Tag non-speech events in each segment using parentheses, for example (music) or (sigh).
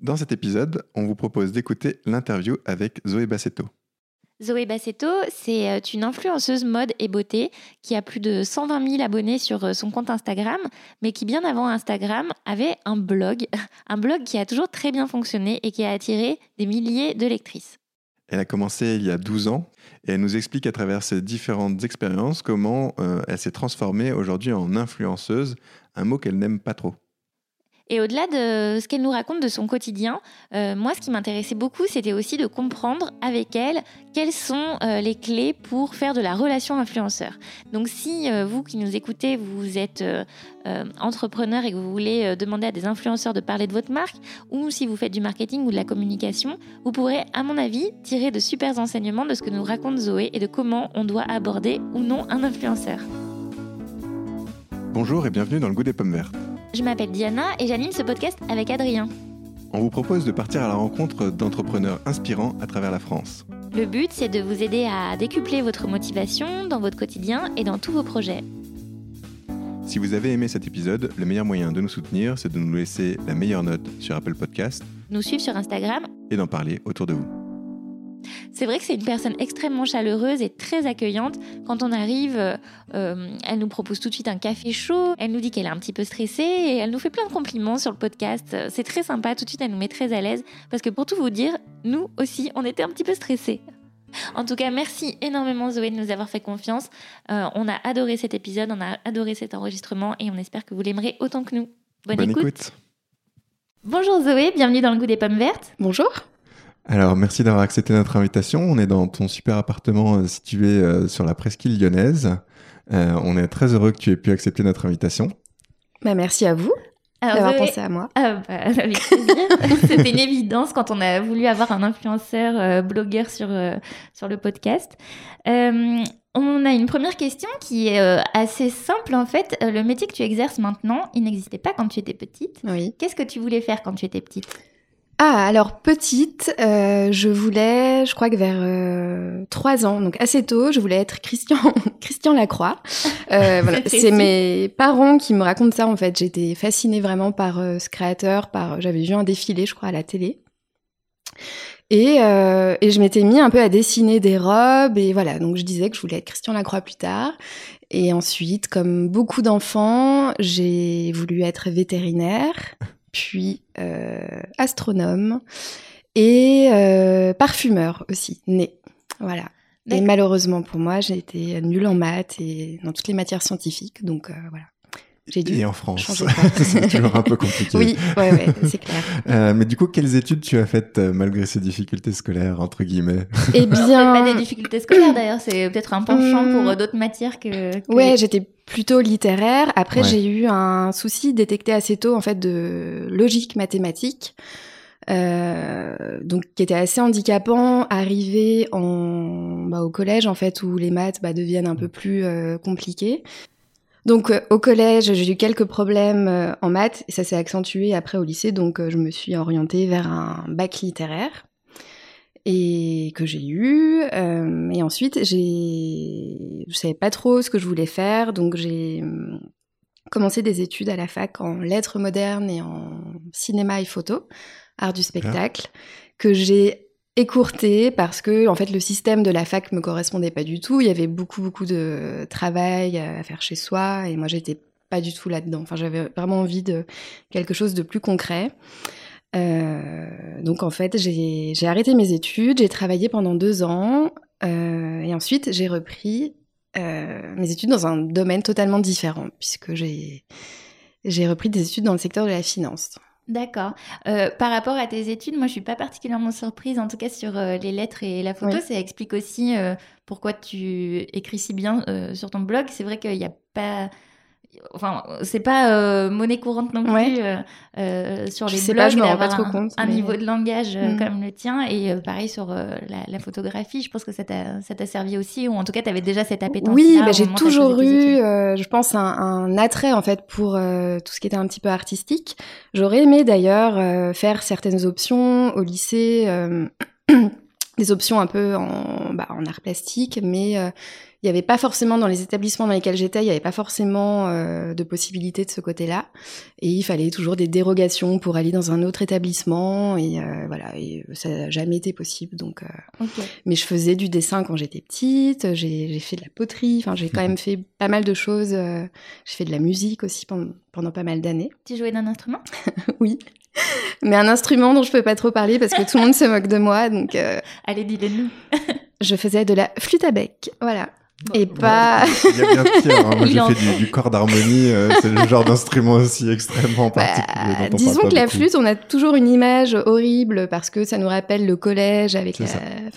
Dans cet épisode, on vous propose d'écouter l'interview avec Zoé Bassetto. Zoé Bassetto, c'est euh, une influenceuse mode et beauté qui a plus de 120 000 abonnés sur euh, son compte Instagram, mais qui bien avant Instagram avait un blog, (laughs) un blog qui a toujours très bien fonctionné et qui a attiré des milliers de lectrices. Elle a commencé il y a 12 ans et elle nous explique à travers ses différentes expériences comment euh, elle s'est transformée aujourd'hui en influenceuse, un mot qu'elle n'aime pas trop. Et au-delà de ce qu'elle nous raconte de son quotidien, euh, moi, ce qui m'intéressait beaucoup, c'était aussi de comprendre avec elle quelles sont euh, les clés pour faire de la relation influenceur. Donc, si euh, vous qui nous écoutez, vous êtes entrepreneur et que vous voulez demander à des influenceurs de parler de votre marque, ou si vous faites du marketing ou de la communication, vous pourrez, à mon avis, tirer de super enseignements de ce que nous raconte Zoé et de comment on doit aborder ou non un influenceur. Bonjour et bienvenue dans le goût des pommes vertes. Je m'appelle Diana et j'anime ce podcast avec Adrien. On vous propose de partir à la rencontre d'entrepreneurs inspirants à travers la France. Le but, c'est de vous aider à décupler votre motivation dans votre quotidien et dans tous vos projets. Si vous avez aimé cet épisode, le meilleur moyen de nous soutenir, c'est de nous laisser la meilleure note sur Apple Podcast, nous suivre sur Instagram et d'en parler autour de vous. C'est vrai que c'est une personne extrêmement chaleureuse et très accueillante. Quand on arrive, euh, elle nous propose tout de suite un café chaud, elle nous dit qu'elle est un petit peu stressée et elle nous fait plein de compliments sur le podcast. C'est très sympa, tout de suite elle nous met très à l'aise parce que pour tout vous dire, nous aussi, on était un petit peu stressés. En tout cas, merci énormément Zoé de nous avoir fait confiance. Euh, on a adoré cet épisode, on a adoré cet enregistrement et on espère que vous l'aimerez autant que nous. Bonne, écoute. Bonjour Zoé, bienvenue dans le goût des pommes vertes. Bonjour. Alors, merci d'avoir accepté notre invitation. On est dans ton super appartement euh, situé euh, sur la presqu'île lyonnaise. Euh, on est très heureux que tu aies pu accepter notre invitation. Bah, merci à vous d'avoir pensé à moi. Ah, bah, (laughs) avec (laughs) C'était une évidence quand on a voulu avoir un influenceur blogueur sur, sur le podcast. on a une première question qui est assez simple en fait. le métier que tu exerces maintenant, il n'existait pas quand tu étais petite. Oui. Qu'est-ce que tu voulais faire quand tu étais petite? Ah, alors petite, euh, je voulais, je crois que vers euh, trois ans, donc assez tôt, je voulais être Christian, (laughs) Christian Lacroix. Euh, (laughs) voilà, c'est mes parents qui me racontent ça en fait. J'étais fascinée vraiment par ce créateur, par, j'avais vu un défilé, je crois, à la télé. Et, et je m'étais mis un peu à dessiner des robes et voilà, donc je disais que je voulais être Christian Lacroix plus tard. Et ensuite, comme beaucoup d'enfants, j'ai voulu être vétérinaire puis euh, astronome et euh, parfumeur aussi, né. Voilà. Et malheureusement pour moi, j'ai été nulle en maths et dans toutes les matières scientifiques, donc euh, voilà. J'ai dû et en France, (laughs) c'est toujours un peu compliqué. Oui, ouais, ouais, c'est clair. (laughs) Euh, mais du coup, quelles études tu as faites euh, malgré ces difficultés scolaires entre guillemets Eh bien, pas des difficultés scolaires d'ailleurs, c'est peut-être un penchant pour hmm. d'autres matières que. que... Ouais, j'étais plutôt littéraire. Après, j'ai eu un souci détecté assez tôt en fait de logique mathématique. Euh, donc qui était assez handicapant, arrivé en bah, au collège en fait où les maths bah, deviennent un peu plus euh, compliquées. Donc euh, au collège, j'ai eu quelques problèmes euh, en maths et ça s'est accentué après au lycée. Donc euh, je me suis orientée vers un bac littéraire et que j'ai eu. et ensuite, j'ai, je savais pas trop ce que je voulais faire, donc j'ai commencé des études à la fac en lettres modernes et en cinéma et photo, art du spectacle, que j'ai écourté parce que en fait le système de la fac me correspondait pas du tout. Il y avait beaucoup beaucoup de travail à faire chez soi et moi j'étais pas du tout là-dedans. Enfin j'avais vraiment envie de quelque chose de plus concret. Euh, donc en fait j'ai arrêté mes études, j'ai travaillé pendant deux ans euh, et ensuite j'ai repris euh, mes études dans un domaine totalement différent puisque j'ai repris des études dans le secteur de la finance. D'accord. Euh, par rapport à tes études, moi je suis pas particulièrement surprise, en tout cas sur euh, les lettres et la photo. Ça explique aussi euh, pourquoi tu écris si bien sur ton blog. C'est vrai qu'il n'y a pas enfin c'est pas euh, monnaie courante non plus euh, euh, sur les blogs pas, je pas trop un, compte, un niveau de langage mm. comme le tien. Et pareil sur la, photographie je pense que ça t'a servi aussi ou en tout cas tu avais déjà cette appétence oui bah, j'ai toujours eu je pense un, un, attrait en fait pour tout ce qui était un petit peu artistique. J'aurais aimé d'ailleurs faire certaines options au lycée (clears throat) des options un peu en, bah, en art plastique mais il n'y avait pas forcément dans les établissements dans lesquels j'étais, il n'y avait pas forcément euh, de possibilité de ce côté-là. Et il fallait toujours des dérogations pour aller dans un autre établissement. Et euh, voilà, et ça n'a jamais été possible. Donc, euh, Mais je faisais du dessin quand j'étais petite, j'ai fait de la poterie, enfin, j'ai quand même fait pas mal de choses. j'ai fait de la musique aussi pendant, pendant pas mal d'années. Tu jouais d'un instrument? (laughs) Oui. Mais un instrument dont je peux pas trop parler parce que tout le monde se moque de moi. Donc, (laughs) Allez, dis-le-nous. (laughs) je faisais de la flûte à bec. Voilà et pas. Il y a bien pire. Hein. Moi, (laughs) j'ai fait du, corps d'harmonie. Euh, c'est le genre d'instrument aussi extrêmement bah, particulier. disons que la flûte, on a toujours une image horrible parce que ça nous rappelle le collège avec la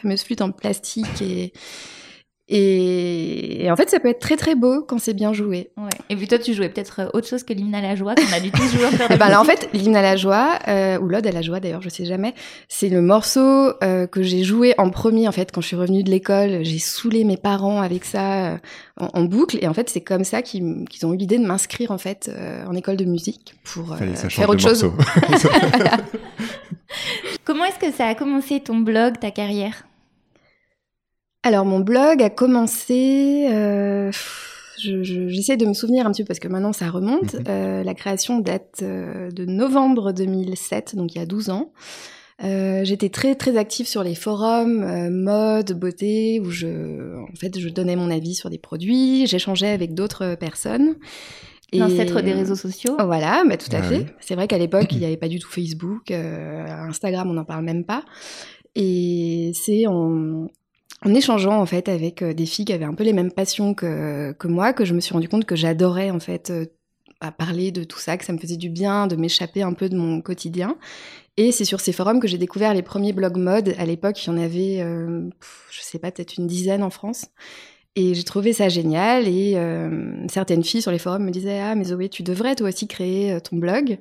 fameuse flûte en plastique et et, en fait, ça peut être très très beau quand c'est bien joué. Et puis toi, tu jouais peut-être euh, autre chose que l'hymne à la joie qu'on a du tout joué (laughs) en ben là, en fait, l'hymne à la joie, euh, ou l'ode à la joie d'ailleurs, je sais jamais, c'est le morceau euh, que j'ai joué en premier en fait quand je suis revenue de l'école. J'ai saoulé mes parents avec ça en, boucle et en fait, c'est comme ça qu'ils ont eu l'idée de m'inscrire en fait en école de musique pour faire autre chose. (laughs) Comment est-ce que ça a commencé ton blog, ta carrière? Alors mon blog a commencé, euh, j'essaie de me souvenir un petit peu parce que maintenant ça remonte. Mhm. Euh, la création date euh, de novembre 2007, donc il y a 12 ans. J'étais très très active sur les forums mode, beauté, où je, en fait, je donnais mon avis sur des produits, j'échangeais avec d'autres personnes. L'ancêtre des réseaux sociaux. Voilà, mais tout à ah fait. C'est vrai qu'à l'époque, (clears throat) il n'y avait pas du tout Facebook, Instagram, on n'en parle même pas. Et c'est en, en échangeant en fait avec euh, des filles qui avaient un peu les mêmes passions que, que moi, que je me suis rendu compte que j'adorais en fait euh, à parler de tout ça, que ça me faisait du bien de m'échapper un peu de mon quotidien. Et c'est sur ces forums que j'ai découvert les premiers blogs mode. À l'époque, il y en avait, euh, je sais pas, peut-être une dizaine en France. Et j'ai trouvé ça génial. Et certaines filles sur les forums me disaient Ah, mais Zoé, tu devrais toi aussi créer ton blog.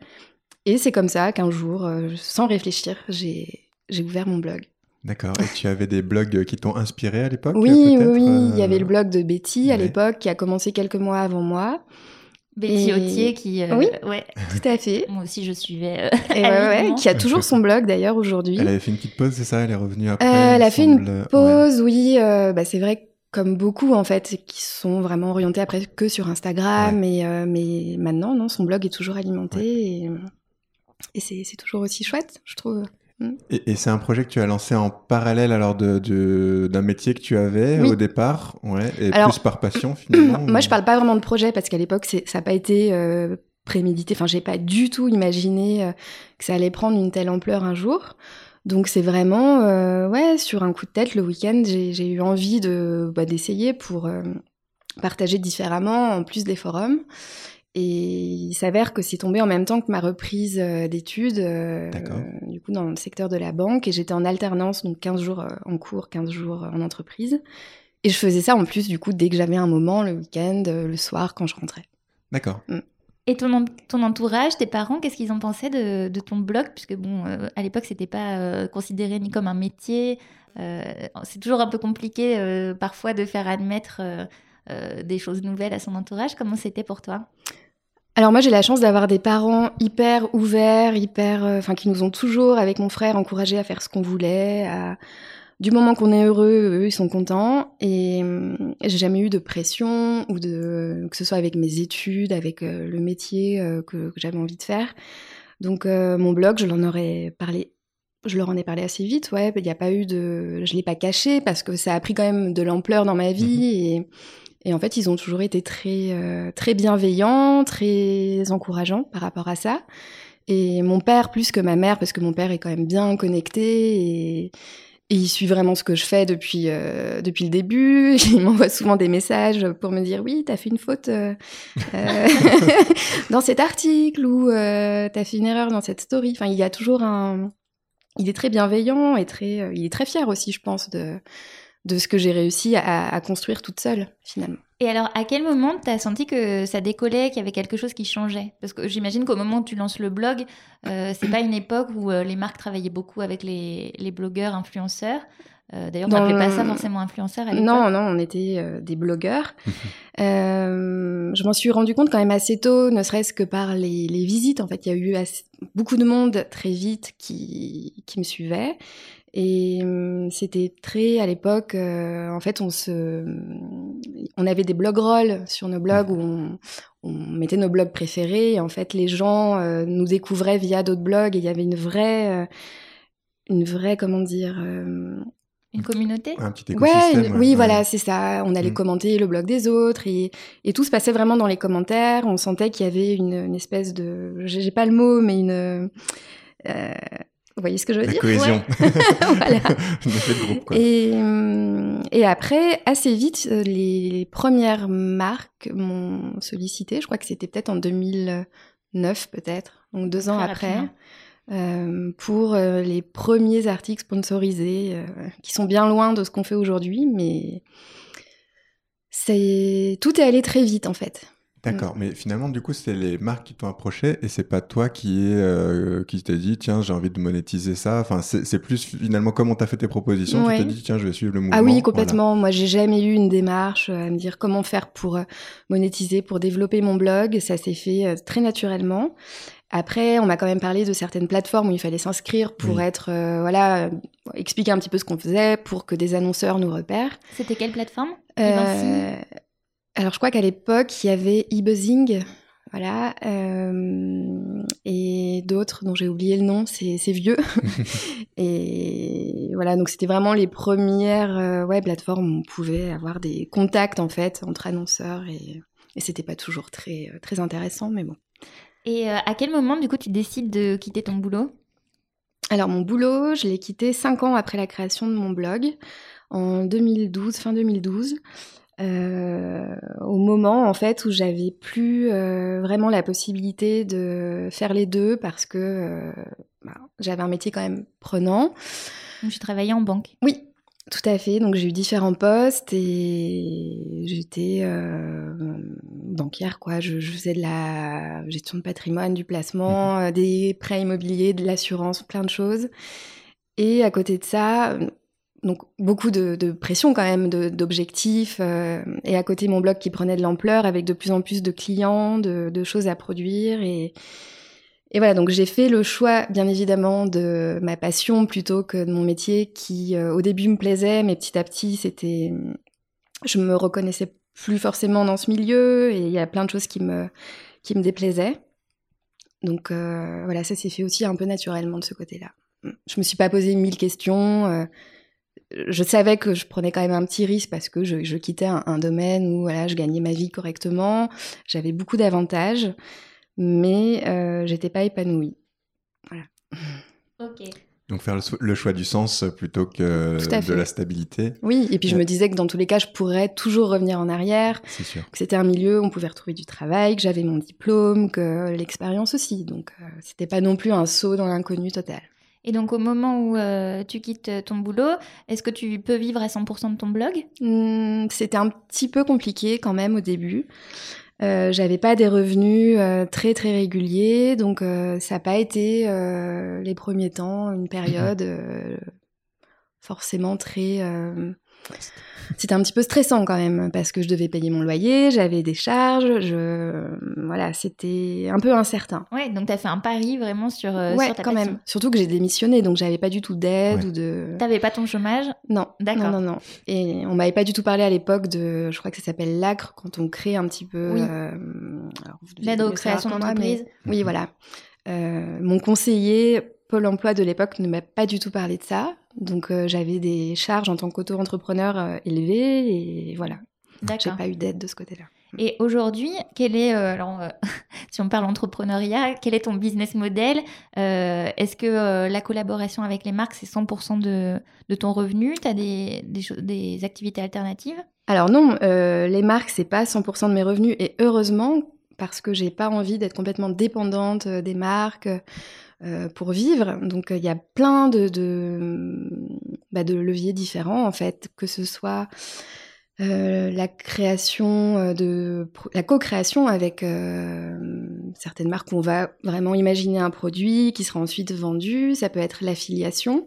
Et c'est comme ça qu'un jour, sans réfléchir, j'ai ouvert mon blog. D'accord. Et tu avais des blogs qui t'ont inspiré à l'époque Oui, oui, il y avait le euh, blog de Betty à l'époque qui a commencé quelques mois avant moi. Betty Autier qui. Euh, oui, ouais, tout à fait. Moi aussi, je suivais. Euh, qui a toujours son blog d'ailleurs aujourd'hui. Elle avait fait une petite pause, c'est ça? Elle est revenue après Elle a fait une pause, oui. bah, c'est vrai comme beaucoup en fait, qui sont vraiment orientés après que sur Instagram. mais maintenant, non, son blog est toujours alimenté et, et c'est toujours aussi chouette, je trouve. Mm. Et, c'est un projet que tu as lancé en parallèle alors d'un de, d'un métier que tu avais au départ, ouais, et plus par passion finalement. (clears throat) Moi, je parle pas vraiment de projet parce qu'à l'époque, ça n'a pas été euh, prémédité. Enfin, j'ai pas du tout imaginé euh, que ça allait prendre une telle ampleur un jour. Donc c'est vraiment, euh, ouais, sur un coup de tête, le week-end, j'ai eu envie de bah, d'essayer pour partager différemment en plus des forums. Et il s'avère que c'est tombé en même temps que ma reprise euh, d'études, euh, du coup dans le secteur de la banque, et j'étais en alternance, donc 15 jours euh, en cours, 15 jours en entreprise. Et je faisais ça en plus, du coup, dès que j'avais un moment, le week-end, le soir, quand je rentrais. D'accord. Mm. Et ton, ton, entourage, tes parents, qu'est-ce qu'ils ont pensé de, de, ton blog? Puisque, bon, à l'époque, c'était pas considéré ni comme un métier. c'est toujours un peu compliqué, parfois, de faire admettre des choses nouvelles à son entourage. Comment c'était pour toi? Alors moi j'ai la chance d'avoir des parents hyper ouverts, hyper, euh, enfin qui nous ont toujours avec mon frère encouragés à faire ce qu'on voulait. Du moment qu'on est heureux, eux ils sont contents et euh, j'ai jamais eu de pression ou de que ce soit avec mes études, avec euh, le métier que, que j'avais envie de faire. Donc mon blog, je l'en aurais parlé je leur en ai parlé assez vite, ouais. Il n'y a pas eu de, je l'ai pas caché parce que ça a pris quand même de l'ampleur dans ma vie mmh et et en fait, ils ont toujours été très, euh, très bienveillants, très encourageants par rapport à ça. Et mon père, plus que ma mère, parce que mon père est quand même bien connecté et, il suit vraiment ce que je fais depuis, euh, depuis le début. (laughs) Il m'envoie souvent des messages pour me dire oui, t'as fait une faute euh, (laughs) dans cet article ou t'as fait une erreur dans cette story. Enfin, il y a toujours un. Il est très bienveillant et très. il est très fier aussi, je pense, de de ce que j'ai réussi à, construire toute seule, finalement. Et alors, à quel moment tu as senti que ça décollait, qu'il y avait quelque chose qui changeait? Parce que j'imagine qu'au moment où tu lances le blog, euh, c'est pas une époque où euh, les marques travaillaient beaucoup avec les, blogueurs, influenceurs. Euh, d'ailleurs, on n'appelait pas ça forcément influenceurs à l'époque. Non, non, on était des blogueurs. (laughs) je m'en suis rendu compte quand même assez tôt, ne serait-ce que par les, visites. En fait, il y a eu beaucoup de monde très vite qui, qui me suivait. Et hum, c'était très à l'époque, euh, en fait, on se, on avait des blog rolls sur nos blogs où on, mettait nos blogs préférés. Et en fait, les gens nous découvraient via d'autres blogs et il y avait une vraie, une vraie, comment dire, une communauté? Un petit écosystème. oui, voilà, c'est ça. On allait mm. commenter le blog des autres et, et, tout se passait vraiment dans les commentaires. On sentait qu'il y avait une, une espèce de. J'ai pas le mot, mais une. Euh, vous voyez ce que je veux La dire cohésion. (laughs) voilà. (laughs) groupe, quoi. Et, et, après, assez vite, euh, les premières marques m'ont sollicité. Je crois que c'était peut-être en 2009, peut-être, donc deux ans après. Euh, pour euh, les premiers articles sponsorisés, euh, qui sont bien loin de ce qu'on fait aujourd'hui, mais c'est tout est allé très vite en fait. D'accord, mais finalement, du coup, c'est les marques qui t'ont approché et c'est pas toi qui est qui t'es dit tiens j'ai envie de monétiser ça. Enfin, c'est plus finalement comment t'as fait tes propositions. Tu t'es dit tiens je vais suivre le mouvement. Ah oui, complètement. Moi, j'ai jamais eu une démarche à me dire comment faire pour monétiser, pour développer mon blog. Ça s'est fait très naturellement. Après, on m'a quand même parlé de certaines plateformes où il fallait s'inscrire pour être, euh, voilà, expliquer un petit peu ce qu'on faisait pour que des annonceurs nous repèrent. C'était quelle plateforme? Euh, Alors, je crois qu'à l'époque, il y avait eBuzzing, voilà, euh, et d'autres dont j'ai oublié le nom, c'est vieux. (laughs) et voilà, donc c'était vraiment les premières ouais, plateformes où on pouvait avoir des contacts en fait entre annonceurs et, et c'était pas toujours très, très intéressant, mais bon. Et euh, à quel moment, du coup, tu décides de quitter ton boulot? Alors, mon boulot, je l'ai quitté cinq ans après la création de mon blog, en 2012, fin 2012. Euh, au moment en fait où j'avais plus euh, vraiment la possibilité de faire les deux parce que bah, j'avais un métier quand même prenant. Tu travaillais en banque Oui, tout à fait. Donc j'ai eu différents postes et j'étais euh, banquière quoi. Je, faisais de la gestion de patrimoine, du placement, mmh euh, des prêts immobiliers, de l'assurance, plein de choses. Et à côté de ça, donc beaucoup de, pression quand même, d'objectifs. Euh, et à côté mon blog qui prenait de l'ampleur avec de plus en plus de clients, de, de choses à produire et et voilà, donc j'ai fait le choix, bien évidemment, de ma passion plutôt que de mon métier qui, euh, au début, me plaisait, mais petit à petit, c'était, je me reconnaissais plus forcément dans ce milieu et il y a plein de choses qui me, qui me déplaisaient. Donc euh, voilà, ça s'est fait aussi un peu naturellement de ce côté-là. Je me suis pas posé mille questions. Euh, je savais que je prenais quand même un petit risque parce que je, je quittais un, un, domaine où voilà, je gagnais ma vie correctement. J'avais beaucoup d'avantages mais euh, j'étais pas épanouie. Voilà. Ok. Donc faire le, choix du sens plutôt que de la stabilité. Oui, et puis je me disais que dans tous les cas, je pourrais toujours revenir en arrière. C'est sûr. Que c'était un milieu où on pouvait retrouver du travail, que j'avais mon diplôme, que l'expérience aussi. Donc euh, c'était pas non plus un saut dans l'inconnu total. Et donc au moment où euh, tu quittes ton boulot, est-ce que tu peux vivre à 100% de ton blog? Mmh, C'était un petit peu compliqué quand même au début. Euh, j'avais pas des revenus euh, très très réguliers, donc euh, ça n'a pas été les premiers temps une période forcément très c'était un petit peu stressant quand même parce que je devais payer mon loyer, j'avais des charges, je voilà, c'était un peu incertain. Ouais, donc tu as fait un pari vraiment sur, euh, ouais, ta quand même. Surtout que j'ai démissionné, donc j'avais pas du tout d'aide ou de. T'avais pas ton chômage? Non, d'accord. Non, non, non. Et on m'avait pas du tout parlé à l'époque de, je crois que ça s'appelle l'ACRE quand on crée un petit peu. Oui. Euh, L'aide aux créations d'entreprise. Oui, voilà. Euh, mon conseiller Pôle emploi de l'époque ne m'a pas du tout parlé de ça. Donc euh, j'avais des charges en tant qu'auto-entrepreneur euh, élevées et voilà. J'ai pas eu d'aide de ce côté-là. Et aujourd'hui, quel est, euh, alors, (laughs) si on parle entrepreneuriat, quel est ton business model? Est-ce que la collaboration avec les marques, c'est 100% de, de, ton revenu? Tu as des, des, des, activités alternatives? Alors non, les marques, c'est pas 100% de mes revenus et heureusement parce que j'ai pas envie d'être complètement dépendante des marques. Euh, pour vivre. Donc il y a plein bah, de, leviers différents en fait, que ce soit euh, la création euh, de la co-création avec certaines marques où on va vraiment imaginer un produit qui sera ensuite vendu. Ça peut être l'affiliation.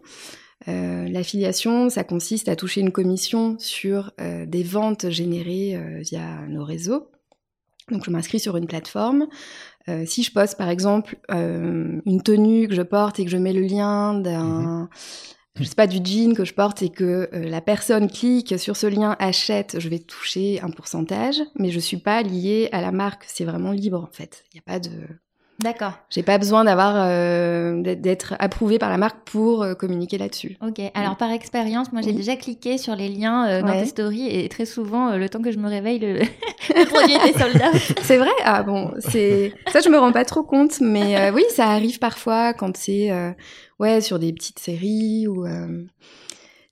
L'affiliation, ça consiste à toucher une commission sur des ventes générées via nos réseaux. Donc je m'inscris sur une plateforme. Euh, si je poste par exemple euh, une tenue que je porte et que je mets le lien d'un je sais pas, du jean que je porte et que euh, la personne clique sur ce lien, achète, je vais toucher un pourcentage, mais je suis pas liée à la marque. C'est vraiment libre, en fait. Il n'y a pas de... D'accord. J'ai pas besoin d'avoir euh, d'être approuvé par la marque pour euh, communiquer là-dessus. Ok. Alors par expérience, moi j'ai déjà cliqué sur les liens euh, dans tes stories et très souvent, le temps que je me réveille, le, (laughs) (laughs) produit était soldat. (laughs) c'est vrai? Ah bon, c'est ça, je me rends pas trop compte, mais oui, ça arrive parfois quand c'est ouais sur des petites séries ou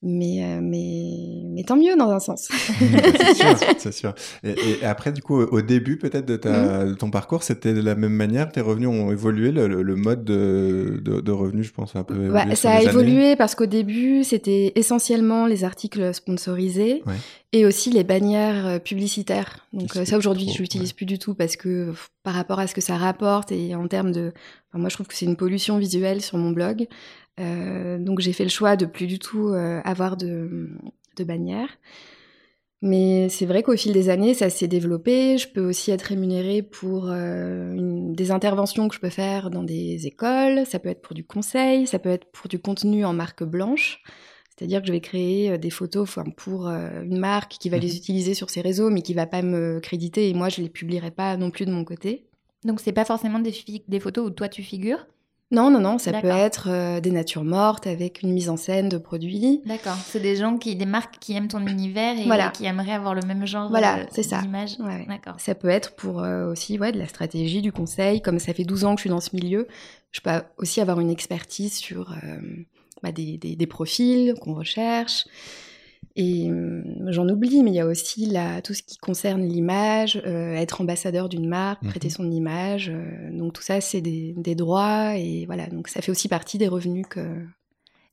mais, euh, mais, mais tant mieux dans un sens. (laughs) c'est sûr, c'est sûr. Et, après, du coup, au début peut-être de, ta, mhm. ton parcours, c'était de la même manière? Tes revenus ont évolué Le, mode de, de, revenus, je pense, un peu bah, Ça a évolué parce qu'au début, c'était essentiellement les articles sponsorisés et aussi les bannières euh, publicitaires. Donc euh, ça, aujourd'hui, je l'utilise plus du tout parce que par rapport à ce que ça rapporte et en termes de... moi, je trouve que c'est une pollution visuelle sur mon blog. Euh, donc j'ai fait le choix de plus du tout euh, avoir de, de bannière. Mais c'est vrai qu'au fil des années, ça s'est développé. Je peux aussi être rémunérée pour euh, des interventions que je peux faire dans des écoles. Ça peut être pour du conseil, ça peut être pour du contenu en marque blanche. C'est-à-dire que je vais créer des photos pour une marque qui va les mhm. utiliser sur ses réseaux, mais qui va pas me créditer et moi je les publierai pas non plus de mon côté. Donc c'est pas forcément des, des photos où toi tu figures? Non, non, non, ça peut être euh, des natures mortes avec une mise en scène de produits. D'accord, c'est des gens qui, des marques qui aiment ton univers et qui aimeraient avoir le même genre voilà, euh, c'est ça. d'image. D'accord. Ça peut être pour euh, aussi ouais, de la stratégie, du conseil. Comme ça fait 12 ans que je suis dans ce milieu, je peux aussi avoir une expertise sur bah, des, des, profils qu'on recherche. Et hum, j'en oublie, mais il y a aussi la, tout ce qui concerne l'image, euh, être ambassadeur d'une marque, mhm. prêter son image. Euh, donc tout ça, c'est des, des, droits et voilà. Donc ça fait aussi partie des revenus que.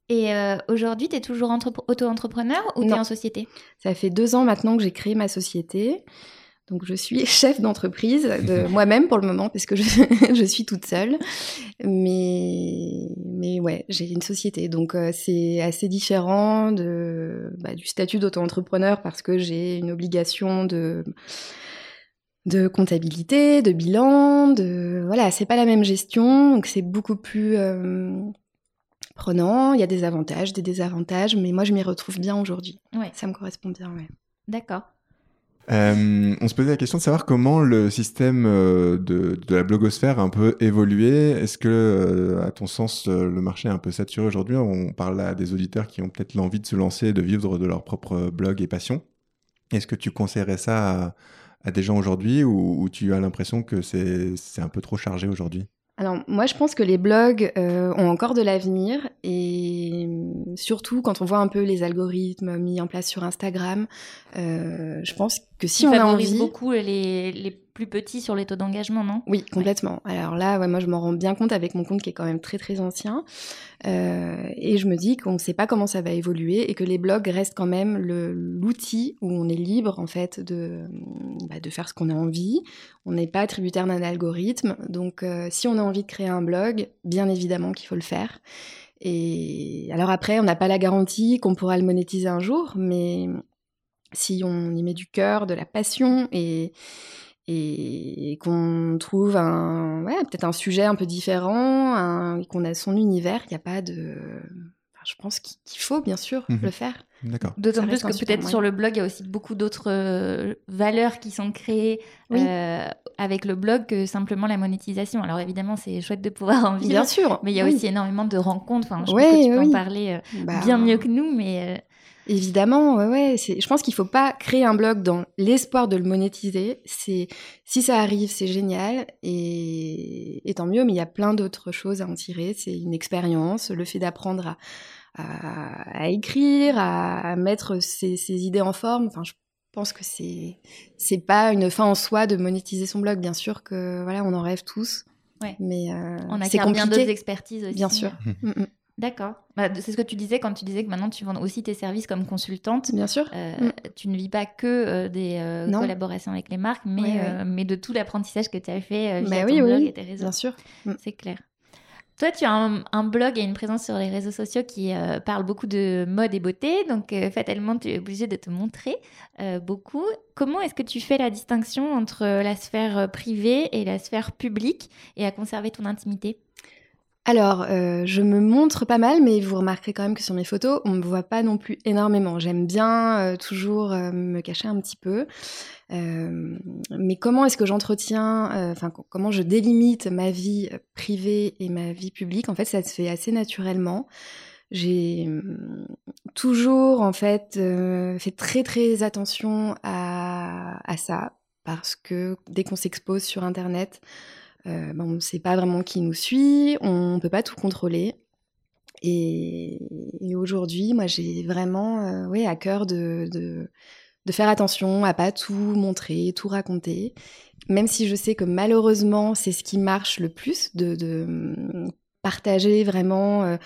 Et euh, aujourd'hui, tu es toujours auto-entrepreneur ou tu es en société? Ça fait deux ans maintenant que j'ai créé ma société. Donc je suis (laughs) chef d'entreprise de (laughs) moi-même pour le moment parce que je, (laughs) je, suis toute seule. Mais mais ouais, j'ai une société donc euh, c'est assez différent de bah, du statut d'auto-entrepreneur parce que j'ai une obligation de de comptabilité, de bilan, de voilà, c'est pas la même gestion, donc c'est beaucoup plus euh, prenant. Il y a des avantages, des désavantages, mais moi je m'y retrouve bien aujourd'hui. Ouais. Ça me correspond bien, ouais. D'accord. Euh, on se posait la question de savoir comment le système euh, de, la blogosphère a un peu évolué. Est-ce que, euh, à ton sens, le marché est un peu saturé aujourd'hui? On parle à des auditeurs qui ont peut-être l'envie de se lancer de vivre de leur propre blog et passion. Est-ce que tu conseillerais ça à, des gens aujourd'hui ou, tu as l'impression que c'est un peu trop chargé aujourd'hui? Alors moi je pense que les blogs euh, ont encore de l'avenir et surtout quand on voit un peu les algorithmes mis en place sur Instagram, euh, je pense que si on a envie... beaucoup les, les plus petit sur les taux d'engagement, non? Oui, complètement. Alors là, ouais, moi, je m'en rends bien compte avec mon compte qui est quand même très très ancien. Euh, et je me dis qu'on ne sait pas comment ça va évoluer et que les blogs restent quand même l'outil où on est libre en fait de, bah, de faire ce qu'on a envie. On n'est pas tributaire d'un algorithme. Donc euh, si on a envie de créer un blog, bien évidemment qu'il faut le faire. Et alors après, on n'a pas la garantie qu'on pourra le monétiser un jour, mais si on y met du cœur, de la passion et, et qu'on trouve un, ouais, peut-être un sujet un peu différent, un, qu'on a son univers, il n'y a pas de. je pense qu'il faut bien sûr mmh le faire. D'accord. D'autant plus que peut-être sur le blog, il y a aussi beaucoup d'autres euh, valeurs qui sont créées euh, avec le blog que simplement la monétisation. Alors évidemment, c'est chouette de pouvoir en vivre. Bien sûr. Mais il y a aussi énormément de rencontres. Enfin, je pense que tu peux en parler euh, bah, bien mieux que nous, mais Évidemment, ouais, ouais. Je pense qu'il faut pas créer un blog dans l'espoir de le monétiser. C'est si ça arrive, c'est génial et... tant mieux. Mais il y a plein d'autres choses à en tirer. C'est une expérience, le fait d'apprendre à, écrire, à, mettre ses, idées en forme. Enfin, je pense que c'est c'est pas une fin en soi de monétiser son blog. Bien sûr que voilà, on en rêve tous. Ouais. Mais euh, on a bien d'autres expertises aussi. Bien sûr. Mm, mm. D'accord. Bah, c'est ce que tu disais quand tu disais que maintenant tu vends aussi tes services comme consultante. Bien sûr. Euh, mm. Tu ne vis pas que euh, des euh, collaborations avec les marques, mais, mais de tout l'apprentissage que tu as fait via bah ton blog et tes réseaux. Bien sûr. Mm. C'est clair. Toi, tu as un, blog et une présence sur les réseaux sociaux qui parle beaucoup de mode et beauté, donc fatalement, tu es obligé de te montrer beaucoup. Comment est-ce que tu fais la distinction entre la sphère privée et la sphère publique et à conserver ton intimité? Alors, euh, je me montre pas mal, mais vous remarquerez quand même que sur mes photos, on me voit pas non plus énormément. J'aime bien euh, toujours euh, me cacher un petit peu. mais comment est-ce que j'entretiens, enfin comment je délimite ma vie privée et ma vie publique? En fait, ça se fait assez naturellement. J'ai hum, toujours en fait fait très très attention à, ça parce que dès qu'on s'expose sur Internet, ben, on ne sait pas vraiment qui nous suit, on ne peut pas tout contrôler. Et, aujourd'hui, moi, j'ai vraiment euh, ouais, à cœur de, de, faire attention à pas tout montrer, tout raconter. Même si je sais que malheureusement, c'est ce qui marche le plus, de, de hum, partager vraiment euh,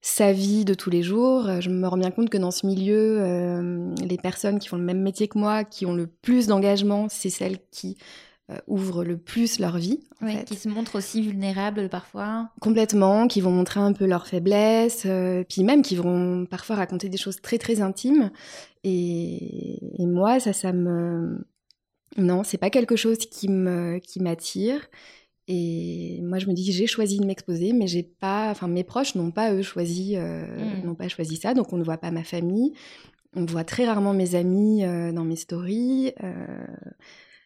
sa vie de tous les jours. Je me rends bien compte que dans ce milieu, les personnes qui font le même métier que moi, qui ont le plus d'engagement, c'est celles qui euh, ouvrent le plus leur vie. qui se montrent aussi vulnérables parfois. Complètement, qui vont montrer un peu leurs faiblesses, euh, puis même qui vont parfois raconter des choses très très intimes. Et, moi, ça, ça me... Non, c'est pas quelque chose qui me qui m'attire. Et moi, je me dis j'ai choisi de m'exposer, mais j'ai pas, enfin, mes proches n'ont pas eux choisi, euh, mmh. n'ont pas choisi ça, donc on ne voit pas ma famille, on voit très rarement mes amis dans mes stories.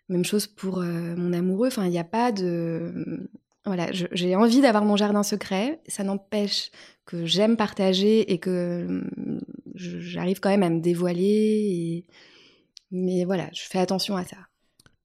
Même chose pour euh, mon amoureux. Enfin, il n'y a pas de. Voilà, j'ai envie d'avoir mon jardin secret. Ça n'empêche que j'aime partager et que j'arrive quand même à me dévoiler. Mais voilà, je fais attention à ça.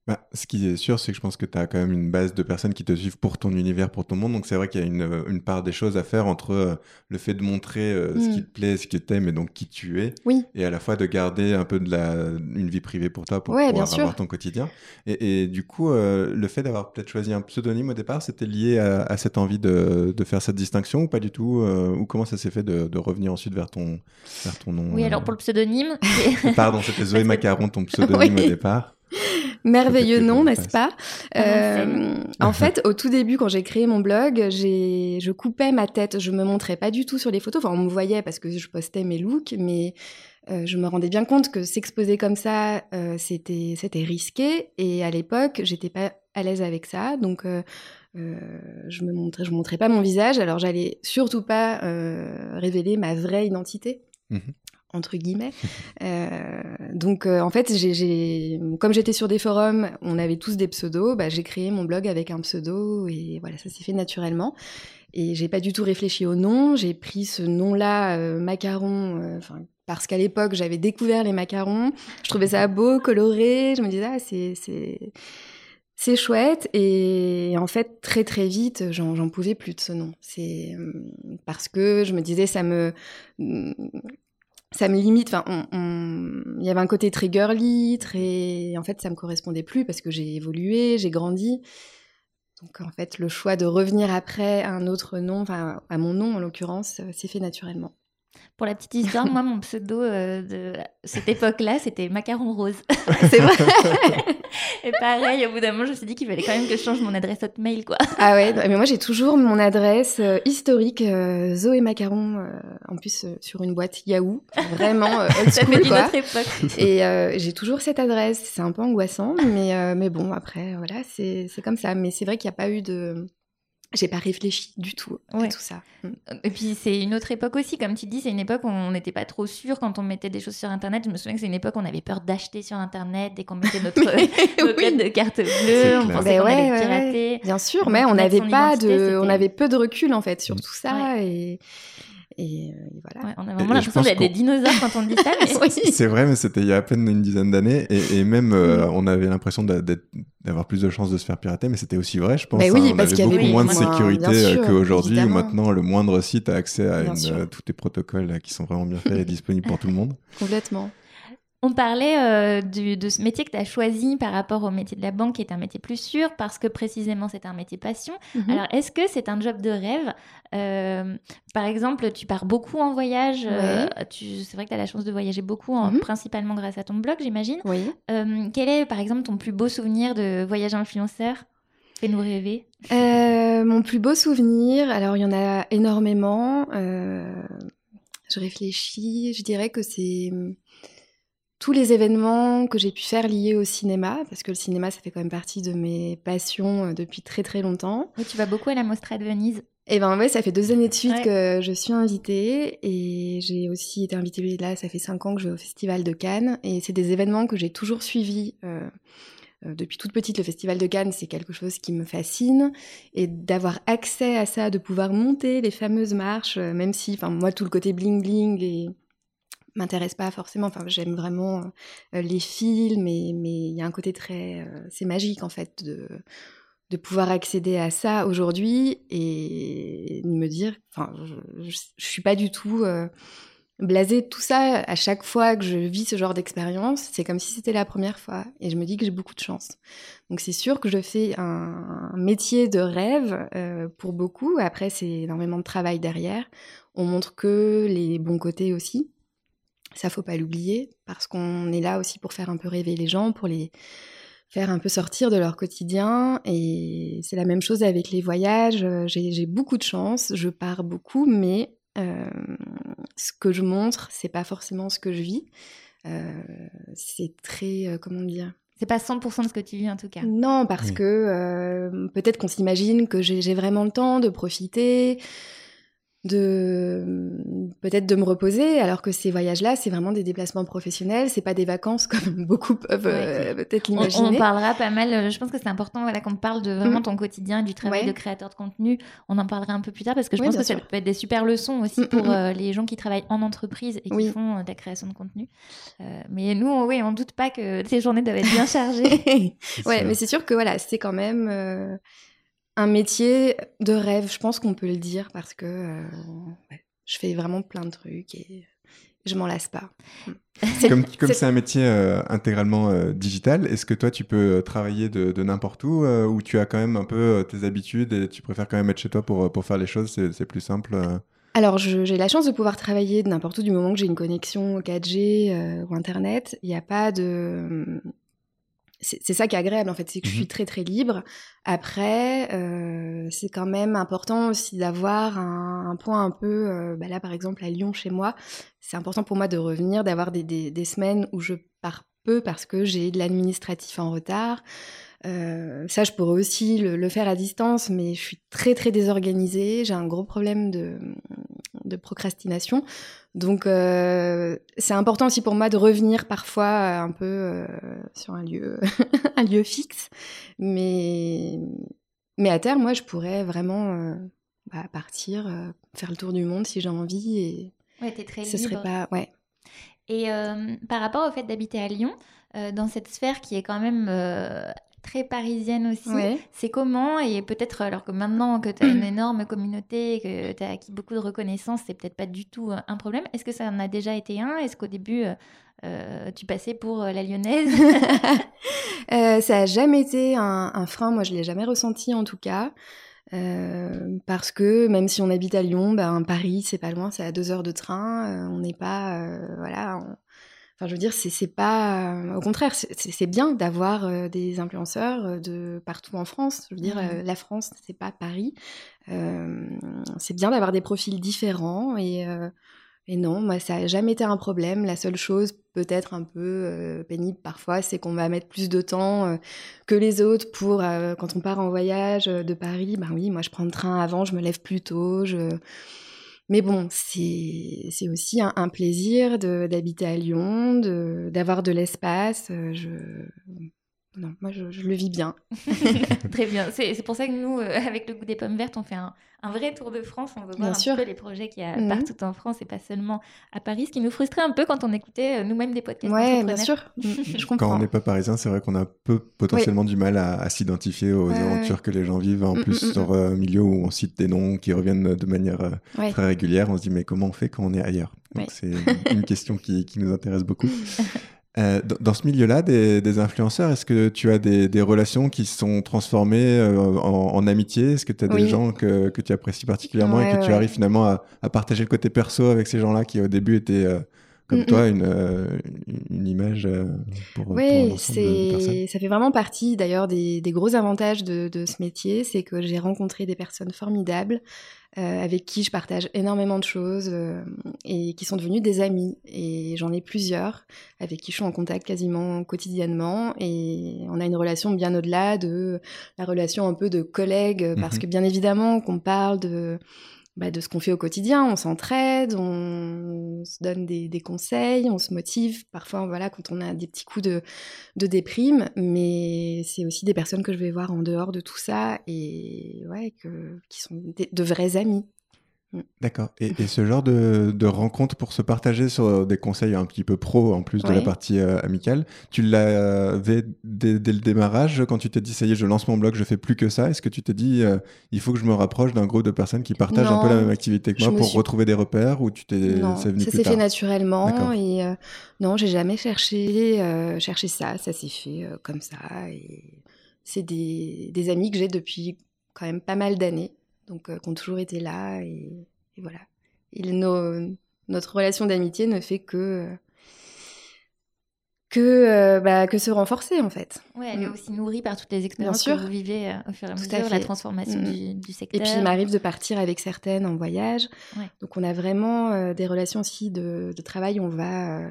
Bah, ce qui est sûr, c'est que je pense que tu as quand même une base de personnes qui te suivent pour ton univers, pour ton monde. Donc c'est vrai qu'il y a une, euh, une, part des choses à faire entre euh, le fait de montrer euh, ce qui mm. te plaît, ce que tu aimes et donc qui tu es. Oui. Et à la fois de garder un peu de la, une vie privée pour toi pour pouvoir avoir ton quotidien. Et, et du coup, le fait d'avoir peut-être choisi un pseudonyme au départ, c'était lié à, cette envie de, de, faire cette distinction ou pas du tout Ou comment ça s'est fait de, de, revenir ensuite vers ton, vers ton nom Oui, alors pour le pseudonyme. (laughs) Pardon, c'était (laughs) Zoé Macaron, ton (laughs) pseudonyme au départ. (laughs) Merveilleux nom, n'est-ce pas? Euh, En fait, au tout début, quand j'ai créé mon blog, j'ai, je coupais ma tête. Je me montrais pas du tout sur les photos. Enfin, on me voyait parce que je postais mes looks, mais euh, je me rendais bien compte que s'exposer comme ça, euh, c'était, c'était risqué. Et à l'époque, j'étais pas à l'aise avec ça, donc. je me montrais, je montrais pas mon visage, alors j'allais surtout pas révéler ma vraie identité. Mmh entre guillemets. (laughs) Euh, donc euh, en fait, j'ai, comme j'étais sur des forums, on avait tous des pseudos, bah, j'ai créé mon blog avec un pseudo et voilà, ça s'est fait naturellement. Et j'ai pas du tout réfléchi au nom, j'ai pris ce nom-là, euh, macaron, parce qu'à l'époque j'avais découvert les macarons, je trouvais ça beau, coloré, je me disais ah c'est c'est c'est chouette et en fait très très vite j'en pouvais plus de ce nom. C'est parce que je me disais ça me ça me limite. Enfin, il y avait un côté très girly, très. En fait, ça me correspondait plus parce que j'ai évolué, j'ai grandi. Donc, en fait, le choix de revenir après à un autre nom, enfin, à mon nom en l'occurrence, euh, s'est fait naturellement. Pour la petite histoire, moi, mon pseudo euh, de cette époque-là, c'était Macaron Rose. (laughs) (laughs) C'est vrai Et pareil, au bout d'un moment, je me suis dit qu'il fallait quand même que je change mon adresse hotmail, quoi. Ah ouais, mais moi, j'ai toujours mon adresse euh, historique, euh, Zoé Macaron, en plus sur une boîte Yahoo. Vraiment (laughs) old Ça fait quoi. Autre époque. Et j'ai toujours cette adresse. C'est un peu angoissant, mais, mais bon, après, voilà, c'est comme ça. Mais c'est vrai qu'il n'y a pas eu de j'ai pas réfléchi du tout à tout ça. Mm. Et puis c'est une autre époque aussi, comme tu dis, c'est une époque où on n'était pas trop sûr quand on mettait des choses sur Internet. Je me souviens que c'est une époque où on avait peur d'acheter sur Internet dès qu'on mettait notre, (laughs) de carte bleue, on pensait ben qu'on allait pirater. Bien sûr, mais on n'avait pas de, on avait peu de recul en fait sur tout ça et et, euh, voilà. on a vraiment l'impression d'être des dinosaures quand on dit ça. (laughs) C'est vrai, mais c'était il y a à peine une dizaine d'années. Et, même, euh, mm. on avait l'impression d'avoir plus de chances de se faire pirater, mais c'était aussi vrai, je pense. Mais oui, hein. parce on avait beaucoup moins de sécurité euh, qu'aujourd'hui, où maintenant le moindre site a accès à tous les protocoles qui sont vraiment bien faits et (laughs) disponibles pour tout le monde. Complètement. On parlait euh, de ce métier que tu as choisi par rapport au métier de la banque, qui est un métier plus sûr, parce que précisément c'est un métier passion. Mhm. Alors, est-ce que c'est un job de rêve euh, Par exemple, tu pars beaucoup en voyage. Euh, c'est vrai que tu as la chance de voyager beaucoup, mhm. principalement grâce à ton blog, j'imagine. Oui. quel est, par exemple, ton plus beau souvenir de voyage influenceur? Fais-nous rêver. mon plus beau souvenir, alors il y en a énormément. je réfléchis, je dirais que c'est tous les événements que j'ai pu faire liés au cinéma, parce que le cinéma, ça fait quand même partie de mes passions euh, depuis très très longtemps. Oui, tu vas beaucoup à la Mostra de Venise. Eh ben ouais, ça fait deux années de suite que je suis invitée et j'ai aussi été invitée là, ça fait cinq ans que je vais au Festival de Cannes et c'est des événements que j'ai toujours suivis. Euh, euh, depuis toute petite, le Festival de Cannes, c'est quelque chose qui me fascine et d'avoir accès à ça, de pouvoir monter les fameuses marches, même si, enfin moi, tout le côté bling bling et m'intéresse pas forcément. Enfin, j'aime vraiment les films, mais il y a un côté très, c'est magique en fait de de pouvoir accéder à ça aujourd'hui et de me dire, enfin, je, je, suis pas du tout euh, blasée tout ça. À chaque fois que je vis ce genre d'expérience, c'est comme si c'était la première fois et je me dis que j'ai beaucoup de chance. Donc c'est sûr que je fais un, métier de rêve euh, pour beaucoup. Après, c'est énormément de travail derrière. On montre que les bons côtés aussi. Ça faut pas l'oublier parce qu'on est là aussi pour faire un peu rêver les gens, pour les faire un peu sortir de leur quotidien. Et c'est la même chose avec les voyages. Euh, j'ai beaucoup de chance, je pars beaucoup, mais euh, ce que je montre, c'est pas forcément ce que je vis. Euh, c'est très, comment dire? C'est pas 100% de ce que tu vis en tout cas? Non, parce que peut-être qu'on s'imagine que j'ai vraiment le temps de profiter, de peut-être de me reposer alors que ces voyages là c'est vraiment des déplacements professionnels c'est pas des vacances (laughs) comme beaucoup peuvent euh, peut-être l'imaginer on, parlera pas mal euh, je pense que c'est important voilà qu'on parle de vraiment mm. ton quotidien du travail de créateur de contenu. On en parlera un peu plus tard parce que je pense que ça peut être des super leçons aussi mm, pour mm, euh, les gens qui travaillent en entreprise et qui font de la création de contenu. Mais nous oui on doute pas que (laughs) ces journées doivent être bien chargées. (laughs) Ouais mais c'est sûr que voilà c'est quand même un métier de rêve, je pense qu'on peut le dire parce que euh, je fais vraiment plein de trucs et je m'en lasse pas. (laughs) Comme c'est un métier euh, intégralement euh, digital, est-ce que toi tu peux travailler de, n'importe où ou tu as quand même un peu tes habitudes et tu préfères quand même être chez toi pour, pour faire les choses, c'est plus simple alors, j'ai la chance de pouvoir travailler de n'importe où du moment que j'ai une connexion 4G ou Internet. Il n'y a pas de c'est ça qui est agréable en fait, c'est que je suis mmh très très libre. Après, euh, c'est quand même important aussi d'avoir un, point un peu, euh, bah là par exemple à Lyon chez moi, c'est important pour moi de revenir, d'avoir des, des, semaines où je pars peu parce que j'ai de l'administratif en retard. Euh, ça, je pourrais aussi le, faire à distance, mais je suis très très désorganisée. J'ai un gros problème de, de procrastination. Donc, euh, c'est important aussi pour moi de revenir parfois un peu euh, sur un lieu, (laughs) un lieu fixe. Mais, mais à terme, moi, je pourrais vraiment bah, partir, faire le tour du monde si j'ai envie. Et ouais, t'es très ce serait pas, ouais. Et par rapport au fait d'habiter à Lyon, dans cette sphère qui est quand même très parisienne aussi. C'est comment Et peut-être, alors que maintenant que tu as une (clears throat) énorme communauté, que tu as acquis beaucoup de reconnaissance, c'est peut-être pas du tout euh, un problème. Est-ce que ça en a déjà été un? Est-ce qu'au début, euh, euh, tu passais pour la lyonnaise? (laughs) Ça a jamais été un, frein. Moi, je l'ai jamais ressenti en tout cas. parce que même si on habite à Lyon, ben, Paris, c'est pas loin, c'est à deux heures de train. on n'est pas, voilà, Enfin, je veux dire, c'est pas. Au contraire, c'est bien d'avoir euh, des influenceurs euh, de partout en France. Je veux dire, euh, mmh. la France, c'est pas Paris. c'est bien d'avoir des profils différents et. Et non, moi, ça n'a jamais été un problème. La seule chose, peut-être un peu pénible parfois, c'est qu'on va mettre plus de temps que les autres pour, quand on part en voyage de Paris, ben oui, moi, je prends le train avant, je me lève plus tôt, je, mais bon, c'est aussi un, plaisir d'habiter à Lyon, d'avoir de, l'espace. Euh, non, moi, je, le vis bien. (laughs) Très bien. (laughs) C'est pour ça que nous, euh, avec le goût des pommes vertes, on fait un, un vrai tour de France. On veut voir un peu les projets qu'il y a mhm. partout en France et pas seulement à Paris, ce qui nous frustrait un peu quand on écoutait euh, nous-mêmes des podcasts. Oui, bien sûr. (laughs) Mm, je comprends. Quand on n'est pas parisien, c'est vrai qu'on a peu potentiellement du mal à, s'identifier aux aventures que les gens vivent. En mm, plus, mm, sur un milieu où on cite des noms qui reviennent de manière euh, très régulière, on se dit mais comment on fait quand on est ailleurs? Donc c'est une question qui, qui nous intéresse beaucoup. Euh, dans ce milieu-là, des, influenceurs, est-ce que tu as des, relations qui se sont transformées euh, en, amitié? Est-ce que tu as des gens que, tu apprécies particulièrement et que tu arrives finalement à, partager le côté perso avec ces gens-là qui au début étaient euh, comme mm, toi, une, une image pour, oui, c'est ça fait vraiment partie d'ailleurs des, des, gros avantages de, de ce métier, c'est que j'ai rencontré des personnes formidables euh, avec qui je partage énormément de choses euh, et qui sont devenus des amis. Et j'en ai plusieurs avec qui je suis en contact quasiment quotidiennement. Et on a une relation bien au-delà de la relation un peu de collègue, parce mmh que bien évidemment qu'on parle de bah, de ce qu'on fait au quotidien. On s'entraide, on, se donne des, conseils, on se motive. Parfois, voilà, quand on a des petits coups de, de déprime, mais c'est aussi des personnes que je vais voir en dehors de tout ça et ouais, qui sont de vrais amis. Mm. D'accord. Et, ce genre de, de rencontre pour se partager sur des conseils un petit peu pro en plus de la partie euh, amicale, tu l'avais dès, dès, le démarrage quand tu t'es dit ça y est, je lance mon blog, je fais plus que ça. Est-ce que tu t'es dit euh, il faut que je me rapproche d'un groupe de personnes qui partagent un peu la même activité que moi pour retrouver des repères ou tu t'es ça s'est fait naturellement et euh, non, j'ai jamais cherché cherché ça. Ça s'est fait comme ça et c'est des, des amis que j'ai depuis quand même pas mal d'années donc euh, qui ont toujours été là et, voilà. notre relation d'amitié ne fait que que, euh, bah, que se renforcer en fait. Ouais, elle est mm. aussi nourrie par toutes les expériences que vous vivez euh, au fur et à mesure, la transformation mm. du, secteur. Et puis il m'arrive de partir avec certaines en voyage. Donc on a vraiment des relations aussi de, de, travail. On va,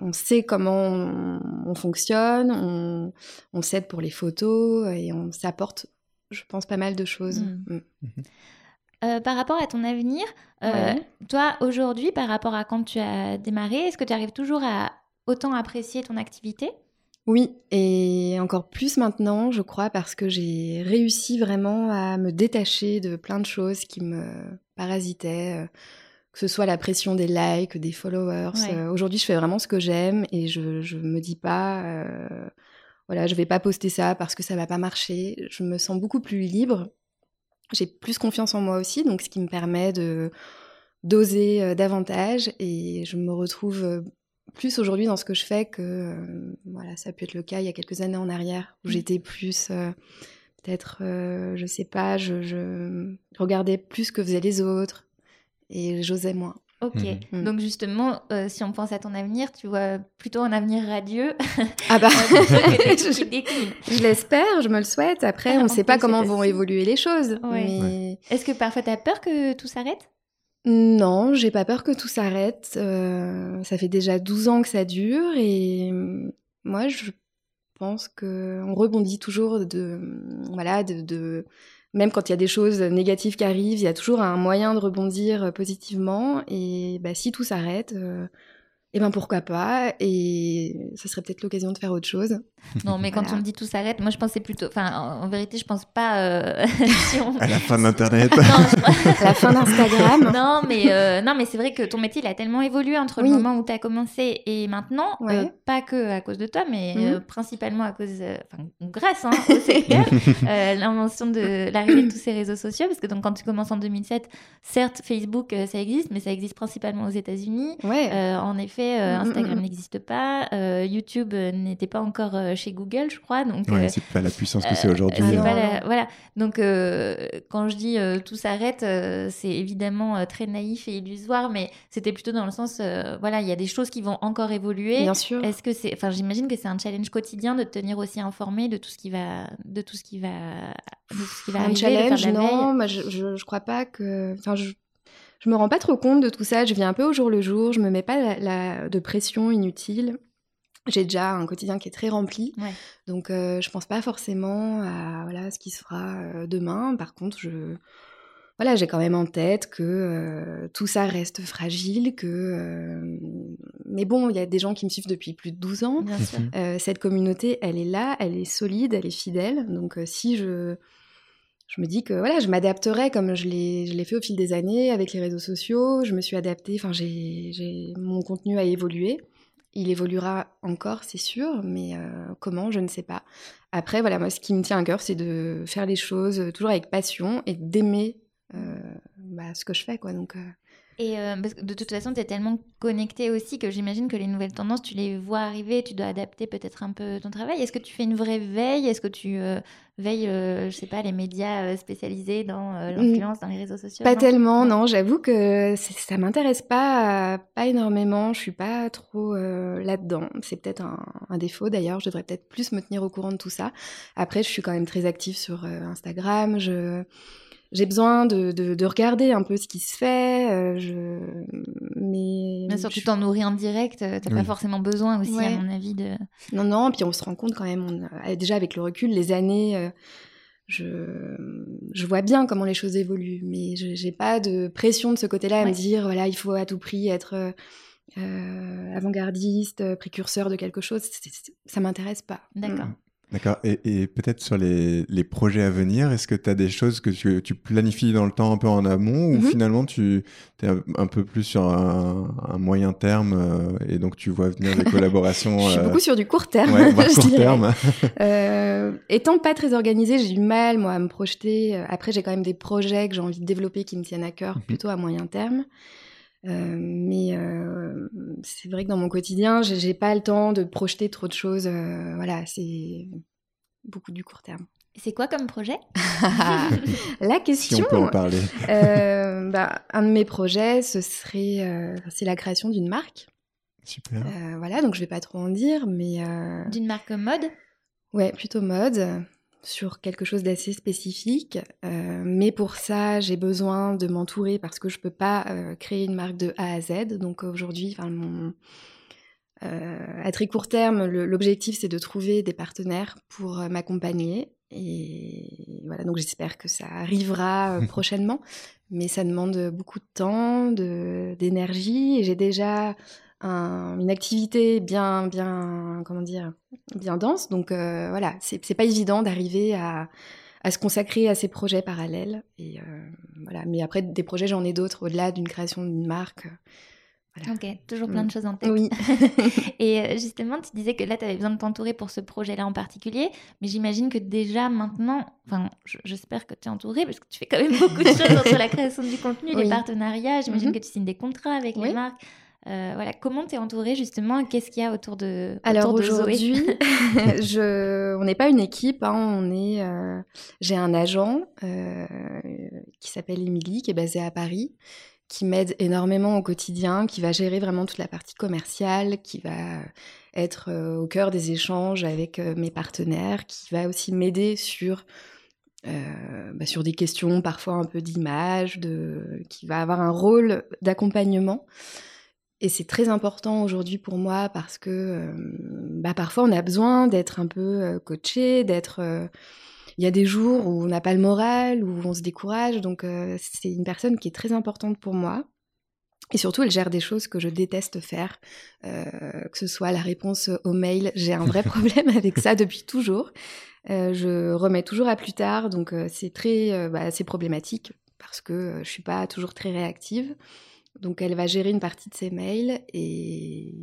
on sait comment on, fonctionne, on, on s'aide pour les photos et on s'apporte je pense, pas mal de choses. Mm. Mm. (laughs) Euh, par rapport à ton avenir, euh, toi aujourd'hui, par rapport à quand tu as démarré, est-ce que tu arrives toujours à autant apprécier ton activité? Oui, et encore plus maintenant, je crois, parce que j'ai réussi vraiment à me détacher de plein de choses qui me parasitaient, euh, que ce soit la pression des likes, des followers. aujourd'hui, je fais vraiment ce que j'aime et je ne me dis pas voilà, je vais pas poster ça parce que ça va pas marcher. Je me sens beaucoup plus libre. J'ai plus confiance en moi aussi, donc ce qui me permet de d'oser euh, davantage et je me retrouve euh, plus aujourd'hui dans ce que je fais que euh, voilà, ça peut être le cas il y a quelques années en arrière où mmh. j'étais plus peut-être je sais pas, je, je regardais plus ce que faisaient les autres et j'osais moins. Ok, mhm. mm. donc justement, euh, si on pense à ton avenir, tu vois plutôt un avenir radieux. Ah bah, (laughs) (laughs) je, l'espère, je me le souhaite. Après, ah, on ne sait pas comment vont évoluer les choses. Est-ce que parfois tu as peur que tout s'arrête? Non, j'ai pas peur que tout s'arrête. Euh, ça fait déjà 12 ans que ça dure et mm, moi, je pense qu'on rebondit toujours de, voilà, de même quand il y a des choses négatives qui arrivent, il y a toujours un moyen de rebondir euh, positivement. Et bah, si tout s'arrête, euh, eh ben pourquoi pas Et ce serait peut-être l'occasion de faire autre chose. (laughs) Non, mais quand on me dit tout s'arrête, moi je pensais plutôt. Enfin, en, vérité, je pense pas. Euh, (laughs) à la fin d'Internet. à (laughs) la fin d'Instagram. Non, mais, euh, non, mais c'est vrai que ton métier il a tellement évolué entre le moment où tu as commencé et maintenant. Euh, pas que à cause de toi, mais mhm. principalement à cause. Enfin, grâce hein, au. L'invention de l'arrivée de tous ces réseaux sociaux. Parce que donc, quand tu commences en 2007, certes, Facebook ça existe, mais ça existe principalement aux États-Unis. en effet, mm, mm, Instagram mm. n'existe pas. YouTube n'était pas encore chez Google, je crois. Donc, ouais, euh, c'est pas la puissance que c'est aujourd'hui. Hein. voilà. Donc, euh, quand je dis euh, tout s'arrête, c'est évidemment très naïf et illusoire, mais c'était plutôt dans le sens, voilà, il y a des choses qui vont encore évoluer. Bien sûr. Est-ce que c'est, enfin, j'imagine que c'est un challenge quotidien de te tenir aussi informé de tout ce qui va, de tout ce qui va, de ce qui va un challenge, non, moi, je, je, crois pas que, enfin, je je me rends pas trop compte de tout ça. Je viens un peu au jour le jour. Je me mets pas la de pression inutile. J'ai déjà un quotidien qui est très rempli, donc euh, je pense pas forcément à voilà ce qui se fera euh, demain. Par contre, je voilà, j'ai quand même en tête que euh, tout ça reste fragile, que mais bon, il y a des gens qui me suivent depuis plus de 12 ans. cette communauté, elle est là, elle est solide, elle est fidèle. Donc si je je me dis que voilà, je m'adapterai comme je l'ai, fait au fil des années avec les réseaux sociaux. Je me suis adaptée, enfin, j'ai, mon contenu a évolué. Il évoluera encore, c'est sûr, mais euh, comment, je ne sais pas. Après, voilà, moi, ce qui me tient à cœur, c'est de faire les choses toujours avec passion et d'aimer euh, bah, ce que je fais, quoi. Donc, euh, Et parce que de toute façon, tu es tellement connecté aussi que j'imagine que les nouvelles tendances, tu les vois arriver, tu dois adapter peut-être un peu ton travail. Est-ce que tu fais une vraie veille? Est-ce que tu veilles, je sais pas, les médias spécialisés dans l'influence, dans les réseaux sociaux? Pas tellement, non. J'avoue que ça m'intéresse pas, pas énormément. Je suis pas trop là-dedans. C'est peut-être un, un, défaut d'ailleurs. Je devrais peut-être plus me tenir au courant de tout ça. Après, je suis quand même très active sur Instagram. Je j'ai besoin de, de, de, regarder un peu ce qui se fait. Euh, je... Mais bien sûr, tu t'en nourris en direct. Euh, t'as pas forcément besoin aussi, à mon avis, de. Non, non. Puis on se rend compte quand même. On déjà avec le recul, les années. Euh, je, je vois bien comment les choses évoluent, mais je j'ai pas de pression de ce côté-là à me dire voilà il faut à tout prix être euh, avant-gardiste, précurseur de quelque chose. ça m'intéresse pas. D'accord. D'accord. Et, et peut-être sur les, les, projets à venir, est-ce que tu as des choses que tu, tu, planifies dans le temps un peu en amont ou mhm. finalement tu es un peu plus sur un, un moyen terme euh, et donc tu vois venir des (laughs) collaborations Je suis beaucoup sur du court terme. Ouais, (laughs) court terme. (laughs) euh, étant pas très organisée, j'ai du mal moi à me projeter. Après, j'ai quand même des projets que j'ai envie de développer qui me tiennent à cœur mhm. plutôt à moyen terme. Euh, mais euh, c'est vrai que dans mon quotidien, j'ai pas le temps de projeter trop de choses. Euh, voilà, c'est beaucoup du court terme. C'est quoi comme projet? (laughs) La question. Si on peut en parler. bah, un de mes projets, ce serait, c'est la création d'une marque. Super. voilà, donc je vais pas trop en dire, mais. D'une marque mode? Ouais, plutôt mode sur quelque chose d'assez spécifique. Euh, mais pour ça, j'ai besoin de m'entourer parce que je peux pas euh, créer une marque de A à Z. Donc aujourd'hui, mon, euh, à très court terme, l'objectif c'est de trouver des partenaires pour m'accompagner. Et voilà, donc j'espère que ça arrivera (laughs) prochainement. Mais ça demande beaucoup de temps, d'énergie. Et j'ai déjà une activité bien, bien, comment dire, bien dense. Donc euh, voilà, c'est pas évident d'arriver à, à, se consacrer à ces projets parallèles. Et euh, voilà, mais après des projets, j'en ai d'autres au-delà d'une création d'une marque. Voilà. Ok, toujours plein de mm. choses en tête. Oui. (laughs) et euh, justement, tu disais que là, tu avais besoin de t'entourer pour ce projet-là en particulier, mais j'imagine que déjà maintenant, enfin, j'espère que tu es entouré parce que tu fais quand même beaucoup de (laughs) choses entre la création du contenu, les partenariats. J'imagine mm-hmm. que tu signes des contrats avec les marques. Euh, voilà, comment tu es entourée justement? Qu'est-ce qu'il y a autour de Alors aujourd'hui, (laughs) (laughs) je... on n'est pas une équipe, hein, on est. Euh, j'ai un agent euh, qui s'appelle Émilie, qui est basé à Paris, qui m'aide énormément au quotidien, qui va gérer vraiment toute la partie commerciale, qui va être au cœur des échanges avec mes partenaires, qui va aussi m'aider sur bah, sur des questions parfois un peu d'image, de... qui va avoir un rôle d'accompagnement. Et c'est très important aujourd'hui pour moi parce que euh, bah, parfois on a besoin d'être un peu euh, coaché, d'être. Euh, il y a des jours où on n'a pas le moral, où on se décourage. Donc c'est une personne qui est très importante pour moi. Et surtout, elle gère des choses que je déteste faire, que ce soit la réponse aux mails. J'ai un vrai (laughs) problème avec ça depuis toujours. je remets toujours à plus tard, donc c'est très, bah, c'est problématique parce que je suis pas toujours très réactive. Donc elle va gérer une partie de ses mails et,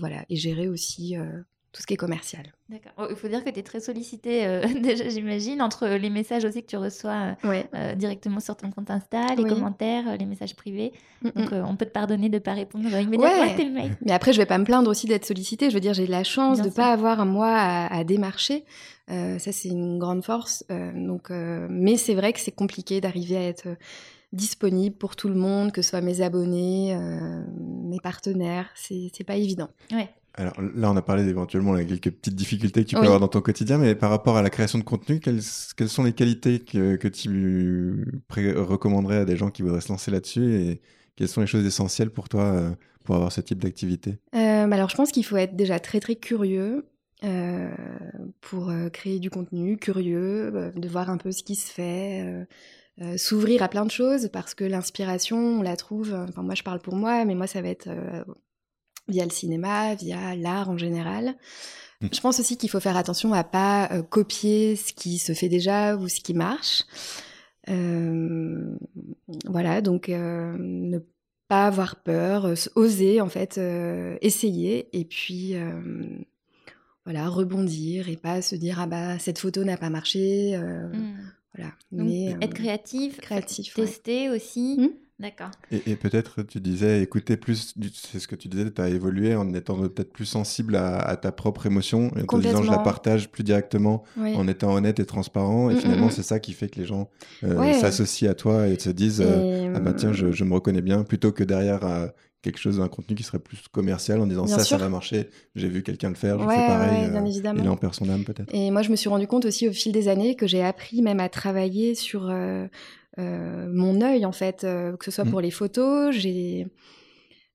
voilà, et gérer aussi euh, tout ce qui est commercial. D'accord. Oh, il faut dire que tu es très sollicité euh, (laughs) déjà, j'imagine, entre les messages aussi que tu reçois euh, directement sur ton compte Insta, les commentaires, les messages privés. Mm, Donc on peut te pardonner de ne pas répondre immédiatement à tes mails. Mais après, je vais pas me plaindre aussi d'être sollicité. Je veux dire, j'ai la chance de ne pas avoir un mois à, démarcher. ça, c'est une grande force. donc, mais c'est vrai que c'est compliqué d'arriver à être disponible pour tout le monde, que ce soit mes abonnés, euh, mes partenaires. C'est pas évident. Ouais. Alors là, on a parlé éventuellement de quelques petites difficultés que tu peux avoir dans ton quotidien, mais par rapport à la création de contenu, quelles, quelles sont les qualités que, que tu recommanderais à des gens qui voudraient se lancer là-dessus et quelles sont les choses essentielles pour toi euh, pour avoir ce type d'activité? Euh, bah Alors, je pense qu'il faut être déjà très très curieux. pour créer du contenu, curieux, de voir un peu ce qui se fait, euh, s'ouvrir à plein de choses parce que l'inspiration, on la trouve, euh, enfin moi je parle pour moi, mais moi ça va être euh, via le cinéma, via l'art en général. Mm. Je pense aussi qu'il faut faire attention à pas copier ce qui se fait déjà ou ce qui marche. voilà, donc ne pas avoir peur, oser en fait, essayer et puis voilà rebondir et pas se dire ah bah cette photo n'a pas marché. Mm. Voilà. Mais, être euh, créatif, créatif tester aussi. Hmm D'accord. Et, peut-être, tu disais, écouter plus, c'est ce que tu disais, tu as évolué en étant peut-être plus sensible à, ta propre émotion, et en te disant, je la partage plus directement, en étant honnête et transparent. Et mm, mm, finalement, mm. c'est ça qui fait que les gens euh, s'associent à toi et te disent, euh, ah bah tiens, je, je, me reconnais bien, plutôt que derrière euh, quelque chose, un contenu qui serait plus commercial en disant ça, ça va marcher, j'ai vu quelqu'un le faire, je fais pareil. bien évidemment. Il en perd son âme peut-être. Et moi, je me suis rendu compte aussi au fil des années que j'ai appris même à travailler sur euh, mon œil en fait, euh, que ce soit mmh. pour les photos, j'ai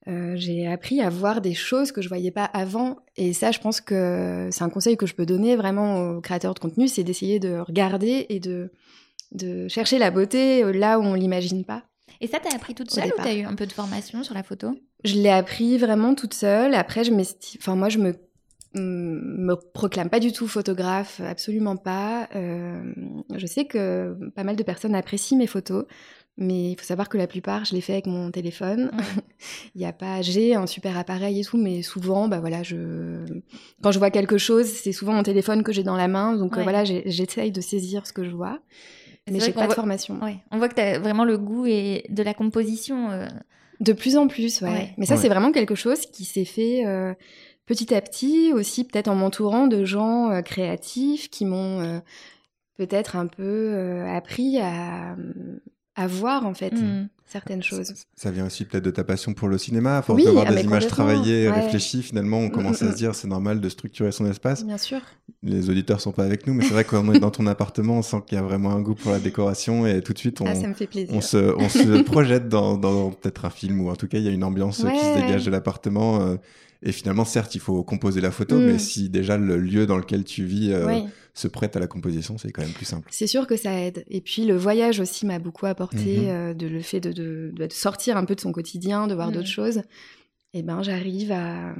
euh, j'ai appris à voir des choses que je voyais pas avant. Et ça, je pense que c'est un conseil que je peux donner vraiment aux créateurs de contenu, c'est d'essayer de regarder et de, de chercher la beauté là où on l'imagine pas. Et ça, t'as appris toute seule ou t'as eu un peu de formation sur la photo? Je l'ai appris vraiment toute seule. Après, je enfin moi, je me me proclame pas du tout photographe, absolument pas. Euh, je sais que pas mal de personnes apprécient mes photos, mais il faut savoir que la plupart, je les fais avec mon téléphone. (laughs) il y a pas, j'ai un super appareil et tout, mais souvent, bah voilà, je, quand je vois quelque chose, c'est souvent mon téléphone que j'ai dans la main, donc euh, voilà, j'essaye de saisir ce que je vois. Mais j'ai pas de formation. On voit que tu as vraiment le goût et de la composition. Euh. De plus en plus, ouais. Mais ça, c'est vraiment quelque chose qui s'est fait petit à petit aussi peut-être en m'entourant de gens euh, créatifs qui m'ont euh, peut-être un peu euh, appris à, à, voir en fait mmh. Certaines choses. Ça, vient aussi peut-être de ta passion pour le cinéma, à force de voir ah, des images travaillées, réfléchies, finalement on mmh, commence à mmh, se dire c'est normal de structurer son espace. Bien sûr. Les auditeurs sont pas avec nous, mais c'est vrai qu'on est dans ton (laughs) appartement, on sent qu'il y a vraiment un goût pour la décoration et tout de suite on, ah, ça me fait plaisir. on, se, on se (laughs) projette dans, dans peut-être un film ou en tout cas il y a une ambiance qui se dégage de l'appartement. Et finalement, certes, il faut composer la photo, mais mm. si déjà le lieu dans lequel tu vis euh, se prête à la composition, c'est quand même plus simple. C'est sûr que ça aide. Et puis le voyage aussi m'a beaucoup apporté, mhm. euh, de le fait de, de, sortir un peu de son quotidien, de voir mm. d'autres choses. Et eh ben, j'arrive à,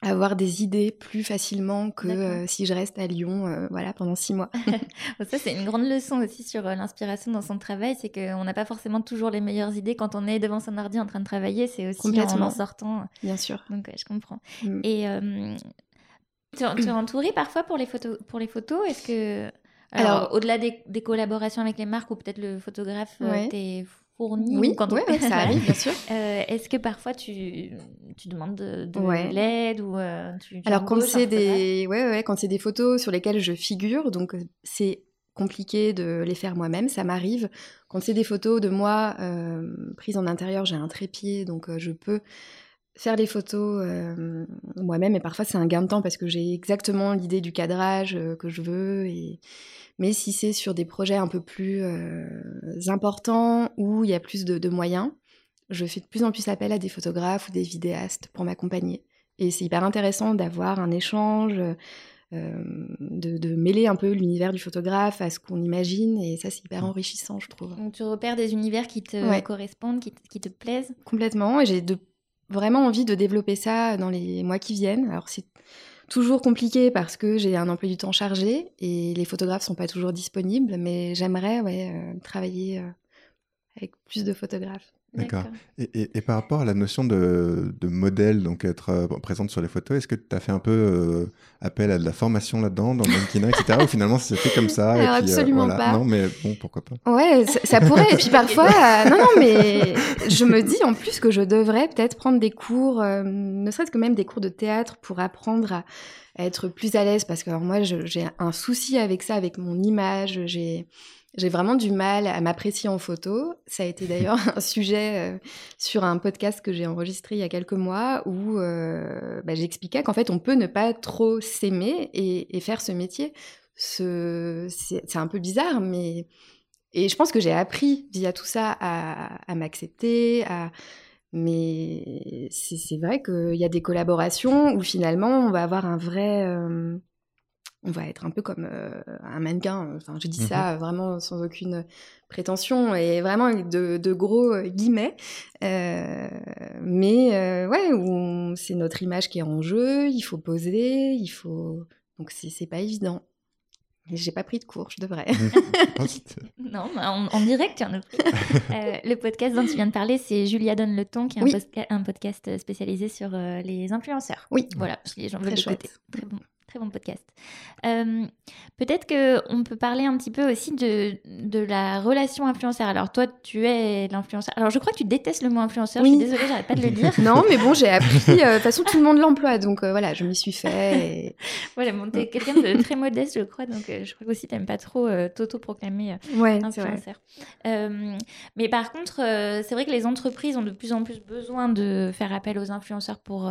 avoir des idées plus facilement que euh, si je reste à Lyon euh, voilà pendant six mois. (laughs) (laughs) ça c'est une grande leçon aussi sur euh, l'inspiration dans son travail, c'est qu'on n'a pas forcément toujours les meilleures idées quand on est devant son ordi en train de travailler, c'est aussi en en sortant. Bien sûr. Donc je comprends. Mm. Et tu, es entourée parfois pour les photos pour les photos, est-ce que alors, au-delà des, collaborations avec les marques ou peut-être le photographe, ouais oui, quand ça (laughs) arrive, bien sûr. Euh, est-ce que parfois tu, tu demandes de, l'aide ou euh, Alors quand c'est des, ouais, ouais, quand c'est des photos sur lesquelles je figure, donc euh, c'est compliqué de les faire moi-même, ça m'arrive. Quand c'est des photos de moi prises en intérieur, j'ai un trépied, donc je peux faire les photos moi-même et parfois c'est un gain de temps parce que j'ai exactement l'idée du cadrage que je veux et mais si c'est sur des projets un peu plus euh, importants où il y a plus de, moyens, je fais de plus en plus appel à des photographes ou des vidéastes pour m'accompagner. Et c'est hyper intéressant d'avoir un échange, euh, de, mêler un peu l'univers du photographe à ce qu'on imagine. Et ça, c'est hyper mmh. enrichissant, je trouve. Donc tu repères des univers qui te correspondent, qui, qui, te plaisent? Complètement. Et j'ai vraiment envie de développer ça dans les mois qui viennent. Alors c'est toujours compliqué parce que j'ai un emploi du temps chargé et les photographes sont pas toujours disponibles, mais j'aimerais euh, travailler euh, avec plus de photographes. D'accord. Et, et, par rapport à la notion de, de modèle, donc être euh, présente sur les photos, est-ce que tu as fait un peu euh, appel à de la formation là-dedans, dans le mannequinat, etc. ou finalement c'est fait comme ça et puis, euh, Absolument pas. Non, mais bon, pourquoi pas. Ouais, ça, pourrait. et puis parfois, non, non, mais je me dis en plus que je devrais peut-être prendre des cours, ne serait-ce que même des cours de théâtre pour apprendre à, à être plus à l'aise, parce que alors, moi j'ai un souci avec ça, avec mon image, j'ai j'ai vraiment du mal à m'apprécier en photo. Ça a été (laughs) d'ailleurs un sujet euh, sur un podcast que j'ai enregistré il y a quelques mois où euh, bah, j'expliquais qu'en fait on peut ne pas trop s'aimer et, faire ce métier. C'est un peu bizarre, mais et je pense que j'ai appris via tout ça à, m'accepter, à mais c'est vrai qu'il y a des collaborations où finalement on va avoir un vrai euh, on va être un peu comme euh, un mannequin. Enfin, je dis ça mmh vraiment sans aucune prétention et vraiment avec de, gros euh, guillemets. Euh, mais ouais, c'est notre image qui est en jeu. Il faut poser, il faut. Donc c'est pas évident. J'ai pas pris de cours, je devrais. (laughs) non, en, direct, il y en a le podcast dont tu viens de parler, c'est Julia Donne le ton, qui est un, podcast spécialisé sur les influenceurs. Oui. Voilà, si les gens veulent l'écouter. Très bon. Très bon podcast. Euh, peut-être qu'on peut parler un petit peu aussi de, de la relation influenceur. Alors, toi, tu es l'influenceur. Alors, je crois que tu détestes le mot influenceur. Je suis désolée, j'arrête pas de le (laughs) dire. non, mais bon, j'ai appris. Euh, de toute façon, tout le monde l'emploie. Donc, euh, voilà, je m'y suis fait. (laughs) voilà, bon, t'es quelqu'un de très modeste, je crois. Donc, je crois aussi t'aimes pas trop t'auto-proclamer ouais, influenceur. mais par contre, c'est vrai que les entreprises ont de plus en plus besoin de faire appel aux influenceurs pour,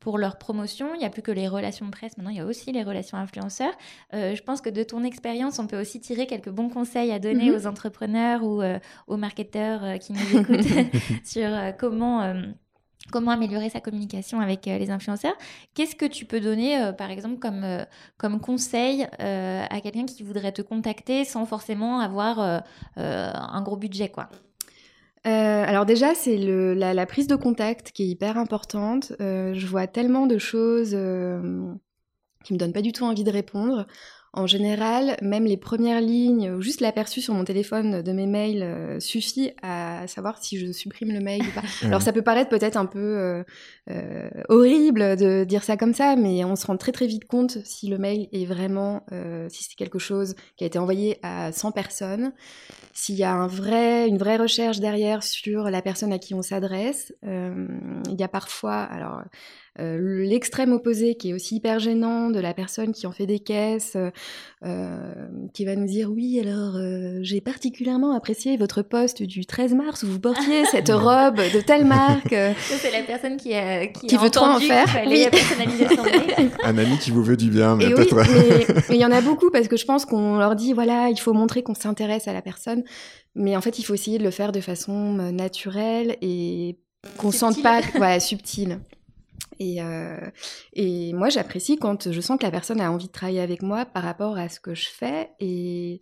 pour leur promotion. Il n'y a plus que les relations de presse. Maintenant, il y a aussi les relations influenceurs. Euh, je pense que de ton expérience, on peut aussi tirer quelques bons conseils à donner mhm. aux entrepreneurs ou euh, aux marketeurs euh, qui nous écoutent (laughs) (laughs) sur comment comment améliorer sa communication avec les influenceurs. Qu'est-ce que tu peux donner, par exemple, comme, comme conseil à quelqu'un qui voudrait te contacter sans forcément avoir un gros budget quoi? Alors déjà, c'est la, la, prise de contact qui est hyper importante. je vois tellement de choses qui me donne pas du tout envie de répondre. En général, même les premières lignes ou juste l'aperçu sur mon téléphone de mes mails euh, suffit à savoir si je supprime le mail ou pas. (laughs) Alors ça peut paraître peut-être un peu euh, euh, horrible de dire ça comme ça, mais on se rend très très vite compte si le mail est vraiment, si c'est quelque chose qui a été envoyé à 100 personnes, s'il y a un vrai, une vraie recherche derrière sur la personne à qui on s'adresse. il y a parfois, alors euh, l'extrême opposé qui est aussi hyper gênant de la personne qui en fait des caisses, euh, euh, qui va nous dire oui alors j'ai particulièrement apprécié votre poste du 13 mars où vous portiez (laughs) cette robe de telle marque. C'est la personne qui, a, qui, veut trop en faire. Oui. (laughs) Un ami qui vous veut du bien, mais peut-être. (laughs) mais il y en a beaucoup parce que je pense qu'on leur dit voilà il faut montrer qu'on s'intéresse à la personne, mais en fait il faut essayer de le faire de façon naturelle et qu'on sente pas voilà, subtile. Et, euh, et moi, j'apprécie quand je sens que la personne a envie de travailler avec moi par rapport à ce que je fais. Et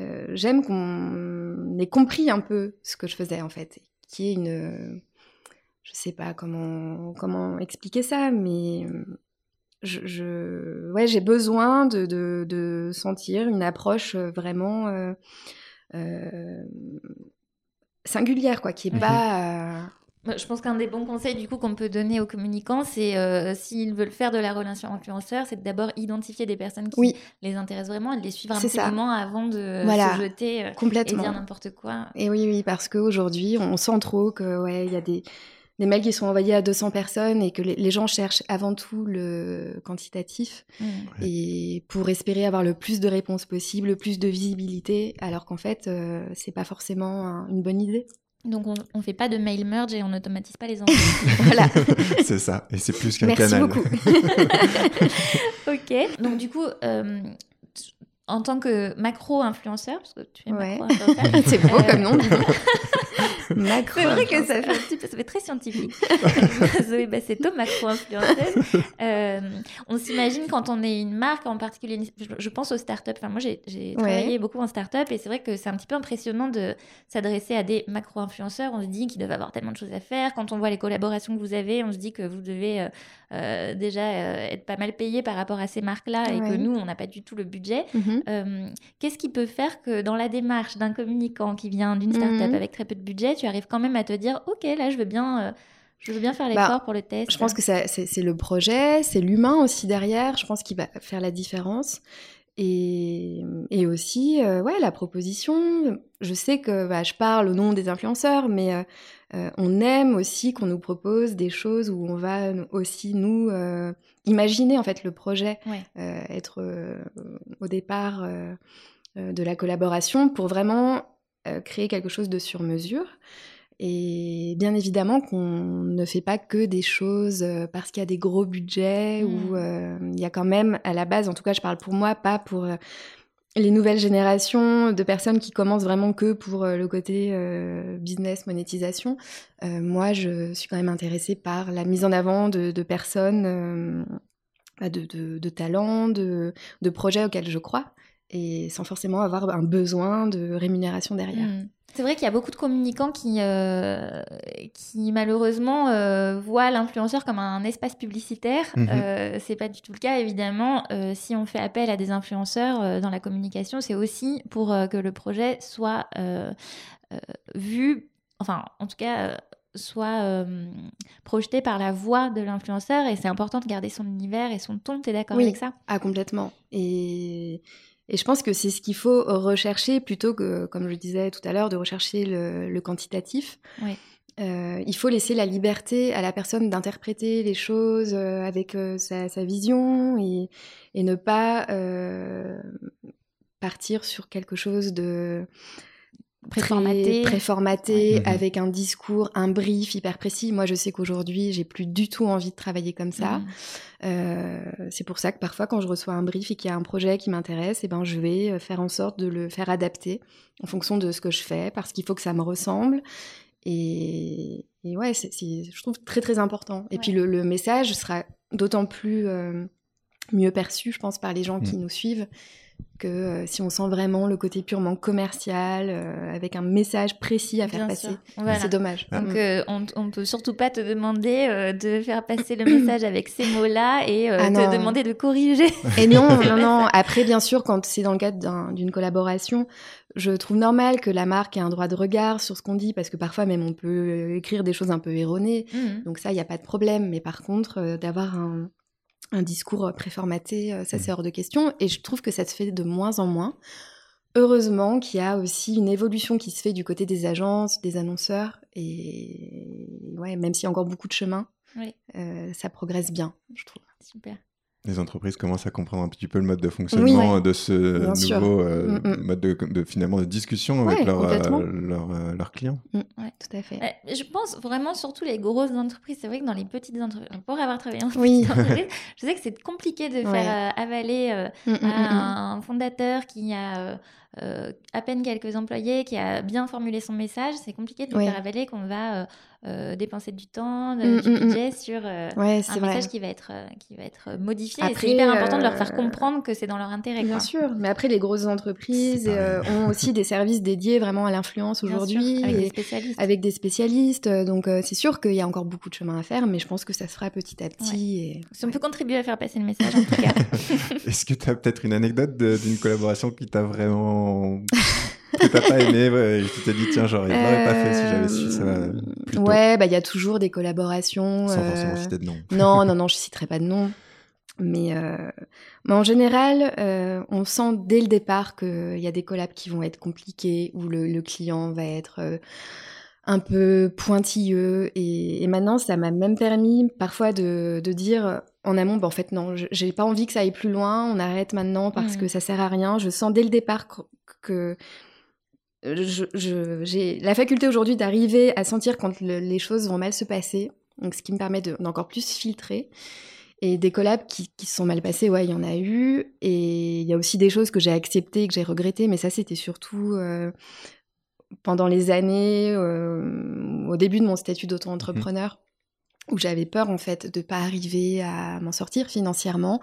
euh, j'aime qu'on ait compris un peu ce que je faisais, en fait. Qui est une. Je sais pas comment, comment expliquer ça, mais je, je ouais, j'ai besoin de, de, de, sentir une approche vraiment euh, singulière, quoi, qui est mmh pas je pense qu'un des bons conseils du coup qu'on peut donner aux communicants, c'est euh, s'ils veulent faire de la relation influenceur, c'est d'abord identifier des personnes qui les intéressent vraiment et de les suivre un petit moment avant de se jeter euh, Complètement. et dire n'importe quoi. Et oui, oui, parce qu'aujourd'hui, on sent trop que ouais, il y a des des mails qui sont envoyés à 200 personnes et que les, gens cherchent avant tout le quantitatif mmh. et pour espérer avoir le plus de réponses possible, le plus de visibilité, alors qu'en fait, euh, c'est pas forcément une bonne idée. Donc on ne fait pas de mail merge et on n'automatise pas les envois. (laughs) voilà. (laughs) c'est ça. Et c'est plus qu'un canal. Merci beaucoup. (laughs) ok. Donc du coup, euh, en tant que macro-influenceur, parce que tu es macro-influenceur. c'est beau comme nom. Macro. C'est vrai que ça fait, ça fait très scientifique. (laughs) Zoé Bassetto, macro-influenceuse. Euh, on s'imagine quand on est une marque, en particulier, je, pense aux startups. Enfin, moi, j'ai travaillé beaucoup en startup et c'est vrai que c'est un petit peu impressionnant de s'adresser à des macro-influenceurs. On se dit qu'ils doivent avoir tellement de choses à faire. Quand on voit les collaborations que vous avez, on se dit que vous devez euh, euh, déjà être pas mal payé par rapport à ces marques-là et que nous, on n'a pas du tout le budget. Mm-hmm. Qu'est-ce qui peut faire que dans la démarche d'un communicant qui vient d'une startup mhm. avec très peu de budget, tu arrives quand même à te dire, ok, là, je veux bien. Euh, je veux bien faire l'effort bah, pour le test. Je pense que c'est le projet, c'est l'humain aussi derrière. Je pense qu'il va faire la différence. Et, et aussi, euh, ouais, la proposition. Je sais que bah, je parle au nom des influenceurs, mais on aime aussi qu'on nous propose des choses où on va aussi nous imaginer en fait le projet euh, être euh, au départ euh, de la collaboration pour vraiment créer quelque chose de sur mesure. Et bien évidemment qu'on ne fait pas que des choses parce qu'il y a des gros budgets ou mmh. il y a quand même à la base, en tout cas je parle pour moi, pas pour les nouvelles générations de personnes qui commencent vraiment que pour le côté business, monétisation. moi, je suis quand même intéressée par la mise en avant de, personnes bah, de, de, talents, de, projets auxquels je crois, et sans forcément avoir un besoin de rémunération derrière. Mmh. C'est vrai qu'il y a beaucoup de communicants qui, euh, qui malheureusement euh, voient l'influenceur comme un espace publicitaire. Ce mmh euh, c'est pas du tout le cas, évidemment. si on fait appel à des influenceurs dans la communication, c'est aussi pour que le projet soit vu, enfin, en tout cas soit projeté par la voix de l'influenceur et c'est important de garder son univers et son ton. Tu es d'accord avec ça? Ah, complètement. Et, et je pense que c'est ce qu'il faut rechercher plutôt que, comme je disais tout à l'heure, de rechercher le, le quantitatif. Oui. Euh, il faut laisser la liberté à la personne d'interpréter les choses euh, avec euh, sa, sa, vision et, et ne pas partir sur quelque chose de préformaté, préformaté mhm. avec un discours, un brief hyper précis. Moi, je sais qu'aujourd'hui, j'ai plus du tout envie de travailler comme ça. Mhm. Euh, c'est pour ça que parfois, quand je reçois un brief et qu'il y a un projet qui m'intéresse, eh ben, je vais faire en sorte de le faire adapter en fonction de ce que je fais, parce qu'il faut que ça me ressemble et, ouais, c'est, je trouve très très important. Et puis le, message sera d'autant plus euh, mieux perçu, je pense, par les gens qui mm. nous suivent que euh, si on sent vraiment le côté purement commercial, euh, avec un message précis à faire passer. C'est dommage. Donc mm. on ne peut surtout pas te demander de faire passer le message avec ces mots-là et ah te demander de corriger. (laughs) Et non, non, non. Après, bien sûr, quand c'est dans le cadre d'une collaboration, je trouve normal que la marque ait un droit de regard sur ce qu'on dit, parce que parfois même on peut écrire des choses un peu erronées. Mmh. Donc ça, il n'y a pas de problème. Mais par contre, euh, d'avoir un, discours préformaté, euh, ça mmh. c'est hors de question. Et je trouve que ça se fait de moins en moins. Heureusement qu'il y a aussi une évolution qui se fait du côté des agences, des annonceurs. Et ouais, même s'il y a encore beaucoup de chemin, euh, ça progresse bien, je trouve. Super les entreprises commencent à comprendre un petit peu le mode de fonctionnement de ce nouveau euh, mm, mm. mode de, finalement de discussion avec leurs euh, euh, clients. Mm. Oui, tout à fait. je pense vraiment surtout les grosses entreprises. C'est vrai que dans les petites entreprises, pour avoir travaillé en petite entreprise, (laughs) je sais que c'est compliqué de faire avaler à un fondateur qui a à peine quelques employés, qui a bien formulé son message. C'est compliqué de lui faire avaler qu'on va euh, dépenser du temps, du mm, mm, mm. budget sur euh, un message qui va être, euh, qui va être modifié. C'est hyper important de leur faire comprendre que c'est dans leur intérêt. Bien sûr, mais après les grosses entreprises ont aussi des services dédiés vraiment à l'influence aujourd'hui. Avec des spécialistes. Avec des spécialistes. Donc c'est sûr qu'il y a encore beaucoup de chemin à faire, mais je pense que ça se fera petit à petit. Et... Si on peut contribuer à faire passer le message en tout cas. (laughs) Est-ce que tu as peut-être une anecdote d'une collaboration qui t'a vraiment que t'as pas aimé ouais, tu t'es dit tiens j'aurais pas fait si j'avais su ça plus ouais bah il y a toujours des collaborations sans forcément euh, citer de nom. non (laughs) non non je citerai pas de nom. Mais, euh... mais en général euh, on sent dès le départ qu'il y a des collabs qui vont être compliqués où le, le client va être euh, un peu pointilleux. Et, et maintenant ça m'a même permis parfois de, de dire en amont bah, en fait non j'ai pas envie que ça aille plus loin on arrête maintenant parce mmh. que ça sert à rien. Je sens dès le départ que j'ai la faculté aujourd'hui d'arriver à sentir quand les choses vont mal se passer, donc ce qui me permet d'encore plus filtrer. Et des collabs qui, qui sont mal passés, ouais, il y en a eu. Et il y a aussi des choses que j'ai acceptées et que j'ai regrettées, mais ça, c'était surtout euh, pendant les années, euh, au début de mon statut d'auto-entrepreneur, mmh. où j'avais peur, en fait, de pas arriver à m'en sortir financièrement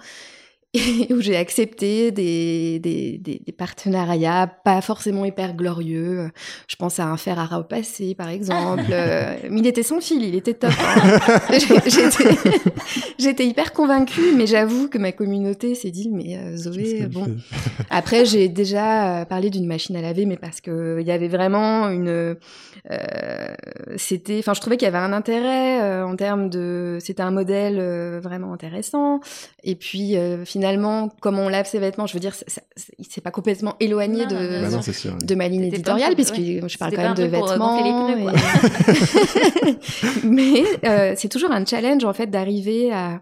(laughs) où j'ai accepté des, des, des, partenariats pas forcément hyper glorieux. Je pense à un fer à repasser, par exemple. Euh, mais il était sans fil, il était top. Hein. (laughs) (laughs) J'étais hyper convaincue, mais j'avoue que ma communauté s'est dit, mais euh, Zoé, bon. Après, j'ai déjà euh, parlé d'une machine à laver, mais parce que il y avait vraiment une... c'était... Enfin, je trouvais qu'il y avait un intérêt en termes de... C'était un modèle vraiment intéressant. Et puis, finalement, finalement, comme on lave ses vêtements, je veux dire, c'est pas complètement éloigné de, bah de ma ligne éditoriale, puisque je parle quand même de euh, vêtements. (laughs) Mais euh, c'est toujours un challenge, en fait, d'arriver à,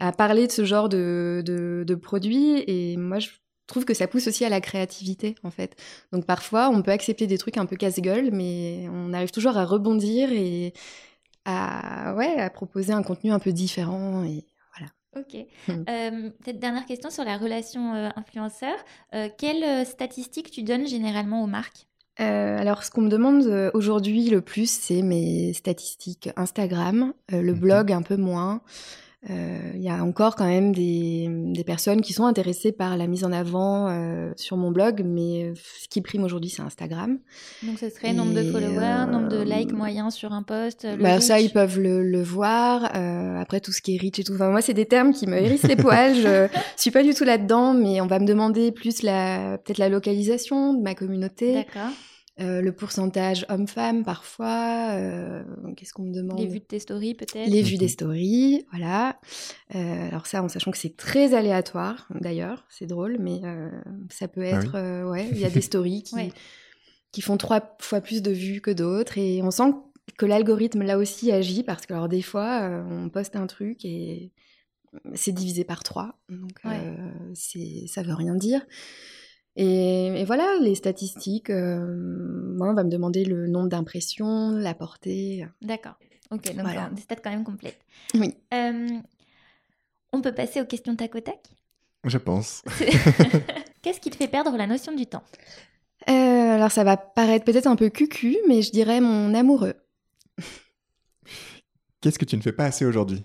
à, parler de ce genre de, de, de produits. Et moi, je trouve que ça pousse aussi à la créativité, en fait. Donc parfois, on peut accepter des trucs un peu casse-gueule, mais on arrive toujours à rebondir et à, ouais, à proposer un contenu un peu différent. Et Ok. Hmm. Euh, dernière question sur la relation euh, influenceur. Euh, quelles statistiques tu donnes généralement aux marques? Alors, ce qu'on me demande aujourd'hui le plus, c'est mes statistiques Instagram, le mhm. blog un peu moins, euh, il y a encore quand même des, des, personnes qui sont intéressées par la mise en avant euh, sur mon blog, mais ce qui prime aujourd'hui, c'est Instagram. Donc, ce serait nombre de followers, nombre de likes euh, moyens sur un post. bah, ça, ils peuvent le, le voir. après, tout ce qui est reach et tout. Enfin, moi, c'est des termes qui me hérissent les poils. Je (laughs) suis pas du tout là-dedans, mais on va me demander plus la peut-être la localisation de ma communauté. D'accord. Le pourcentage homme-femme parfois. Qu'est-ce qu'on me demande Les vues de tes stories peut-être Les vues des stories, voilà. alors ça, en sachant que c'est très aléatoire d'ailleurs, c'est drôle, mais ça peut ah être... ouais, il y a des (laughs) stories qui, qui font trois fois plus de vues que d'autres et on sent que l'algorithme là aussi agit parce que alors des fois on poste un truc et c'est divisé par trois, donc ouais. c'est ça veut rien dire. Et, voilà, les statistiques, moi, on va me demander le nombre d'impressions, la portée. D'accord. Ok, donc voilà. des stats quand même complètes. Oui. on peut passer aux questions tac au tac? Je pense. (laughs) Qu'est-ce qui te fait perdre la notion du temps? Euh, Alors, ça va paraître peut-être un peu cucu, mais je dirais mon amoureux. Qu'est-ce que tu ne fais pas assez aujourd'hui?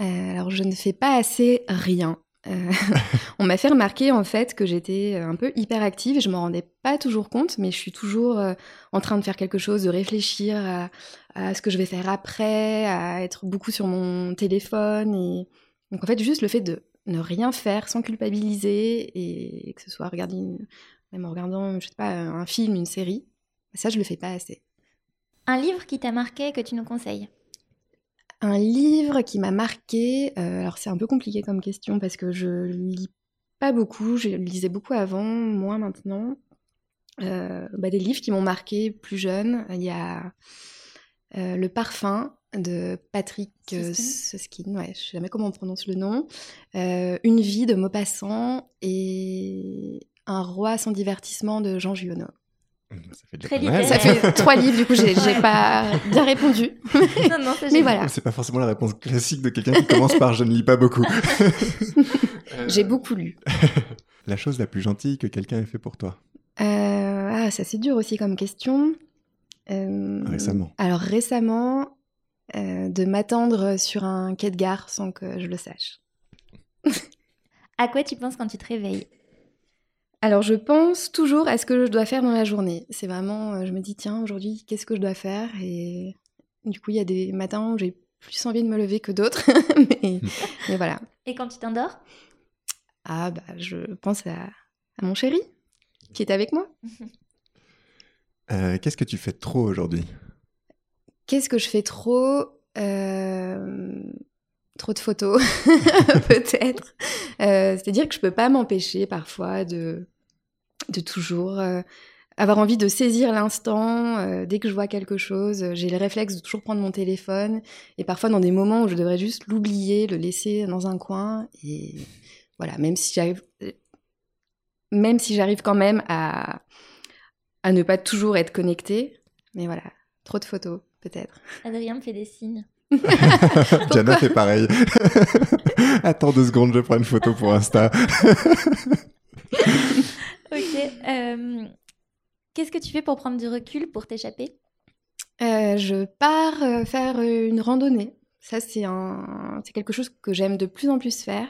Euh, Alors, je ne fais pas assez rien. Euh, (laughs) on m'a fait remarquer en fait que j'étais un peu hyperactive et je m'en rendais pas toujours compte, mais je suis toujours euh, en train de faire quelque chose, de réfléchir à, ce que je vais faire après, à être beaucoup sur mon téléphone et donc en fait juste le fait de ne rien faire sans culpabiliser et que ce soit même en regardant je sais pas un film, une série, ça je le fais pas assez. Un livre qui t'a marqué que tu nous conseilles? Un livre qui m'a marqué, euh, alors c'est un peu compliqué comme question parce que je lis pas beaucoup, je lisais beaucoup avant, moins maintenant. Euh, bah, des livres qui m'ont marqué plus jeune, il y a euh, Le Parfum de Patrick Suskin, ouais, je sais jamais comment on prononce le nom, Une vie de Maupassant et Un roi sans divertissement de Jean Giono. Ça fait, Très ça fait (laughs) trois livres, du coup, j'ai pas (laughs) bien répondu. non, non, Mais voilà. C'est pas forcément la réponse classique de quelqu'un qui commence par je ne lis pas beaucoup. (laughs) j'ai beaucoup lu. la chose la plus gentille que quelqu'un ait fait pour toi? Euh, Ah, ça c'est dur aussi comme question. Euh, récemment. Alors récemment, euh, de m'attendre sur un quai de gare sans que je le sache. à quoi tu penses quand tu te réveilles? Alors, je pense toujours à ce que je dois faire dans la journée. C'est vraiment, euh, je me dis, tiens, aujourd'hui, qu'est-ce que je dois faire? Et du coup, il y a des matins où j'ai plus envie de me lever que d'autres. (laughs) (laughs) mais, voilà. Et quand tu t'endors? Ah, bah, je pense à, mon chéri, qui est avec moi. (laughs) Euh, qu'est-ce que tu fais trop aujourd'hui? Qu'est-ce que je fais trop? Euh, Trop de photos, peut-être. C'est-à-dire que je peux pas m'empêcher parfois de de toujours euh, avoir envie de saisir l'instant euh, dès que je vois quelque chose. J'ai le réflexe de toujours prendre mon téléphone et parfois dans des moments où je devrais juste l'oublier, le laisser dans un coin et voilà, même si j'arrive même si j'arrive quand même à à ne pas toujours être connectée, mais voilà, trop de photos peut-être. Adrien me fait des signes. (laughs) Diana fait pareil. (laughs) Attends deux secondes, je prends une photo pour Insta. (laughs) ok. Euh, qu'est-ce que tu fais pour prendre du recul, pour t'échapper? Euh, Je pars euh, faire une randonnée. Ça, c'est un... quelque chose que j'aime de plus en plus faire.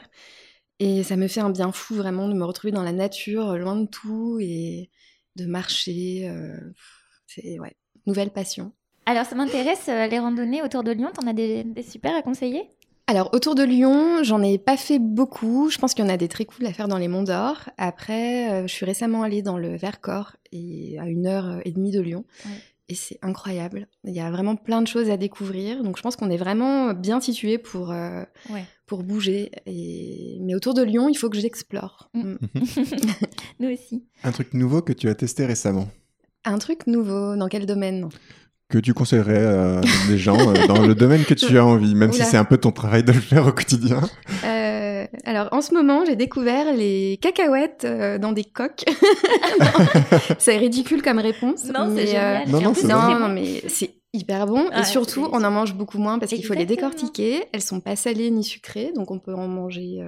Et ça me fait un bien fou, vraiment, de me retrouver dans la nature, loin de tout, et de marcher. C'est, ouais, nouvelle passion. Alors, ça m'intéresse, les randonnées autour de Lyon, t'en as des, des super à conseiller? Alors, autour de Lyon, j'en ai pas fait beaucoup. Je pense qu'il y en a des très cool à faire dans les Monts d'Or. Après, euh, je suis récemment allée dans le Vercors, et à une heure et demie de Lyon. Et c'est incroyable. Il y a vraiment plein de choses à découvrir. Donc, je pense qu'on est vraiment bien situé pour, euh, pour bouger. Et... Mais autour de Lyon, il faut que j'explore. Mm. Mm. (laughs) Nous aussi. Un truc nouveau que tu as testé récemment? Un truc nouveau, dans quel domaine? Que tu conseillerais à des gens euh, dans le domaine que tu as envie, même si c'est un peu ton travail de le faire au quotidien? Euh, Alors, en ce moment, j'ai découvert les cacahuètes euh, dans des coques. (laughs) c'est ridicule comme réponse. Non, c'est génial. Non, non, non, mais c'est hyper bon. et ah, surtout, on en mange beaucoup moins parce qu'il faut les décortiquer. Elles sont pas salées ni sucrées, donc on peut en manger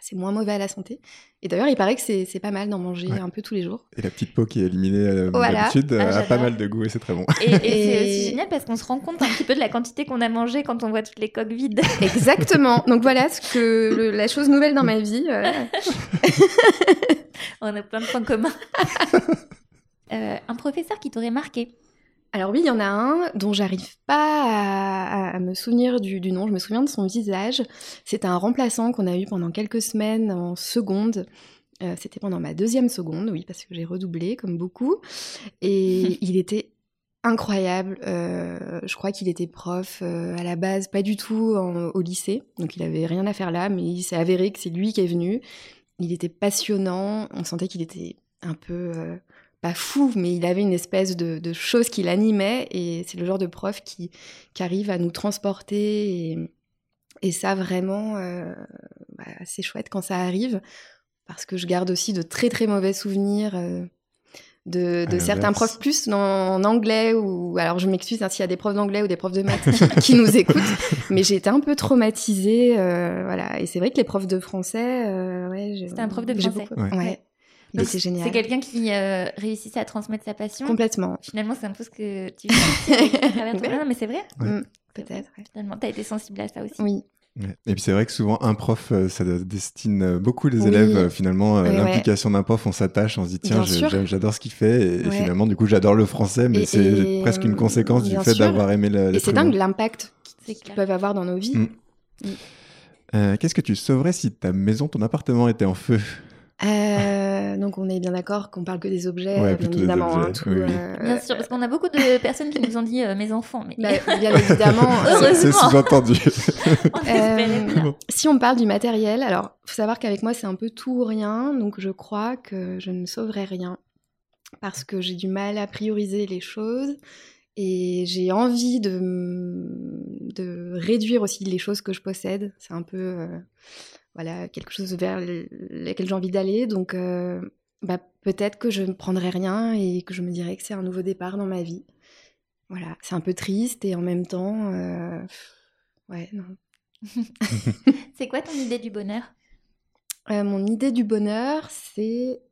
c'est moins mauvais à la santé. Et d'ailleurs, il paraît que c'est pas mal d'en manger un peu tous les jours. Et la petite peau qui est éliminée euh, d'habitude ah, a pas mal de goût et c'est très bon. Et, c'est aussi génial parce qu'on se rend compte un petit peu de la quantité qu'on a mangé quand on voit toutes les coques vides. (laughs) Exactement. Donc voilà ce que la chose nouvelle dans ma vie. Euh. (laughs) on a plein de points communs. (laughs) Euh, un professeur qui t'aurait marqué alors oui, il y en a un dont j'arrive pas à, me souvenir du, nom, je me souviens de son visage. C'est un remplaçant qu'on a eu pendant quelques semaines en seconde. C'était pendant ma deuxième seconde, oui, parce que j'ai redoublé comme beaucoup. Et (laughs) il était incroyable. je crois qu'il était prof à la base, pas du tout au lycée, donc il avait rien à faire là, mais il s'est avéré que c'est lui qui est venu. Il était passionnant, on sentait qu'il était un peu pas fou, mais il avait une espèce de, de chose qui l'animait et c'est le genre de prof qui, qui arrive à nous transporter et, et ça vraiment euh, bah, c'est chouette quand ça arrive parce que je garde aussi de très très mauvais souvenirs euh, de, de certains profs plus en anglais ou alors je m'excuse hein, s'il y a des profs d'anglais ou des profs de maths (laughs) qui, nous écoutent mais j'ai été un peu traumatisée euh, voilà. Et c'est vrai que les profs de français ouais c'était un prof de français. ouais. C'est génial. C'est quelqu'un qui euh, réussissait à transmettre sa passion. Complètement. Finalement, c'est un peu ce que tu fais. (laughs) non, mais c'est vrai. Mm, peut-être. Finalement, tu as été sensible à ça aussi. Oui. Et puis c'est vrai que souvent un prof, euh, ça destine beaucoup les élèves. Euh, finalement, l'implication d'un prof, on s'attache, on se dit tiens, j'adore ce qu'il fait. Et, finalement, du coup, j'adore le français, mais c'est presque une conséquence du fait d'avoir aimé le. Et c'est dingue l'impact qu'ils peuvent avoir dans nos vies. Mm. Mm. Qu'est-ce que tu sauverais si ta maison, ton appartement était en feu? Euh, donc on est bien d'accord qu'on parle que des objets, bien évidemment. Hein, euh, bien sûr, parce qu'on a beaucoup de (laughs) personnes qui nous ont dit euh, mes enfants. Mais... Bah, (laughs) bien évidemment. (laughs) c'est sous-entendu. si on parle du matériel, alors faut savoir qu'avec moi c'est un peu tout ou rien, donc je crois que je ne sauverai rien parce que j'ai du mal à prioriser les choses et j'ai envie de, de réduire aussi les choses que je possède. C'est un peu voilà, quelque chose vers lequel j'ai envie d'aller. Donc, euh, bah, peut-être que je ne prendrai rien et que je me dirais que c'est un nouveau départ dans ma vie. Voilà, c'est un peu triste et en même temps, euh, ouais, non. (laughs) c'est quoi ton idée du bonheur? Euh, Mon idée du bonheur, c'est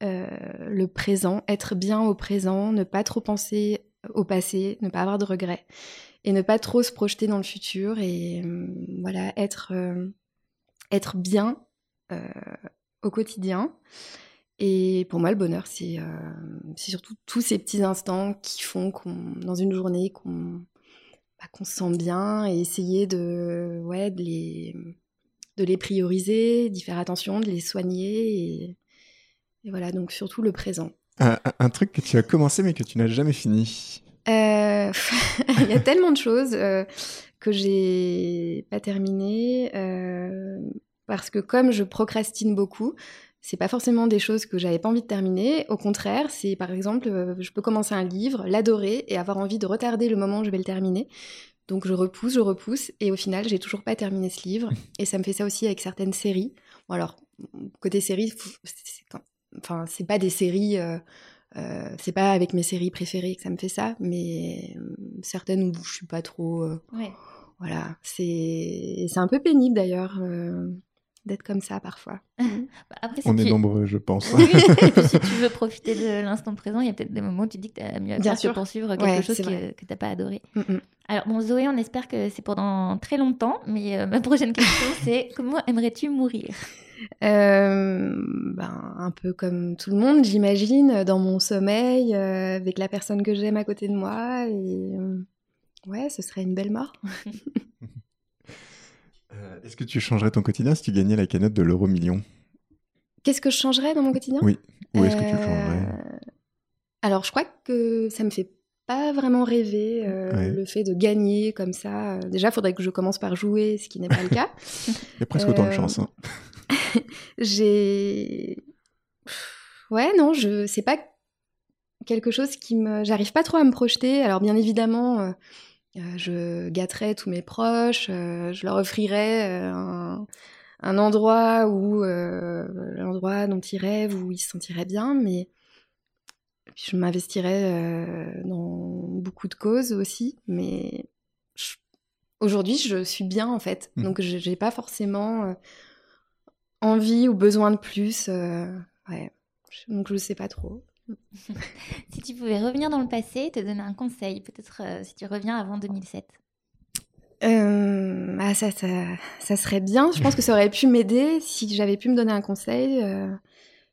le présent, être bien au présent, ne pas trop penser au passé, ne pas avoir de regrets et ne pas trop se projeter dans le futur et voilà, être être bien euh, au quotidien. Et pour moi, le bonheur, c'est euh, surtout tous ces petits instants qui font qu'on, dans une journée qu'on bah, se sent bien et essayer de, ouais, de, les, de les prioriser, d'y faire attention, de les soigner. Et, voilà, donc surtout le présent. Un, truc que tu as commencé mais que tu n'as jamais fini euh, (laughs) Il y a (laughs) tellement de choses que j'ai pas terminé euh, parce que comme je procrastine beaucoup, c'est pas forcément des choses que j'avais pas envie de terminer. Au contraire, c'est par exemple, euh, je peux commencer un livre, l'adorer et avoir envie de retarder le moment où je vais le terminer. Donc je repousse, je repousse, et au final, j'ai toujours pas terminé ce livre. (laughs) Et ça me fait ça aussi avec certaines séries. Bon alors, côté séries, enfin, c'est pas des séries. Euh, c'est pas avec mes séries préférées que ça me fait ça, mais certaines où je suis pas trop. Ouais. Voilà, c'est un peu pénible d'ailleurs euh, d'être comme ça parfois. (laughs) Bah, On est nombreux, je pense. Oui, (laughs) si tu veux profiter de l'instant présent, il y a peut-être des moments où tu dis que tu as mieux à Bien sûr. poursuivre quelque chose que, tu n'as pas adoré. Mm, mm. Alors, bon, Zoé, on espère que c'est pendant très longtemps, mais euh, ma prochaine question, (laughs) c'est comment aimerais-tu mourir? Euh, ben, un peu comme tout le monde, j'imagine, dans mon sommeil, avec la personne que j'aime à côté de moi, et Ouais, ce serait une belle mort. Euh, est-ce que tu changerais ton quotidien si tu gagnais la canette de l'euro million? Qu'est-ce que je changerais dans mon quotidien? Oui. Où est-ce que tu le changerais? euh, Alors, je crois que ça me fait pas vraiment rêver euh, le fait de gagner comme ça. Déjà, il faudrait que je commence par jouer, ce qui n'est pas le cas. (laughs) Il y a presque autant de chance. Hein. (laughs) J'ai. Ouais, non, je c'est pas quelque chose qui me. J'arrive pas trop à me projeter. Alors, bien évidemment je gâterais tous mes proches, euh, je leur offrirais euh, un, endroit où l'endroit dont ils rêvent, où ils se sentiraient bien, mais je m'investirais dans beaucoup de causes aussi, mais aujourd'hui je suis bien en fait, mmh. donc je n'ai pas forcément envie ou besoin de plus, ouais. donc je ne sais pas trop. Si tu pouvais revenir dans le passé et te donner un conseil, peut-être euh, si tu reviens avant 2007 euh, ah, ça, ça, serait bien. Je pense que ça aurait pu m'aider si j'avais pu me donner un conseil. Euh,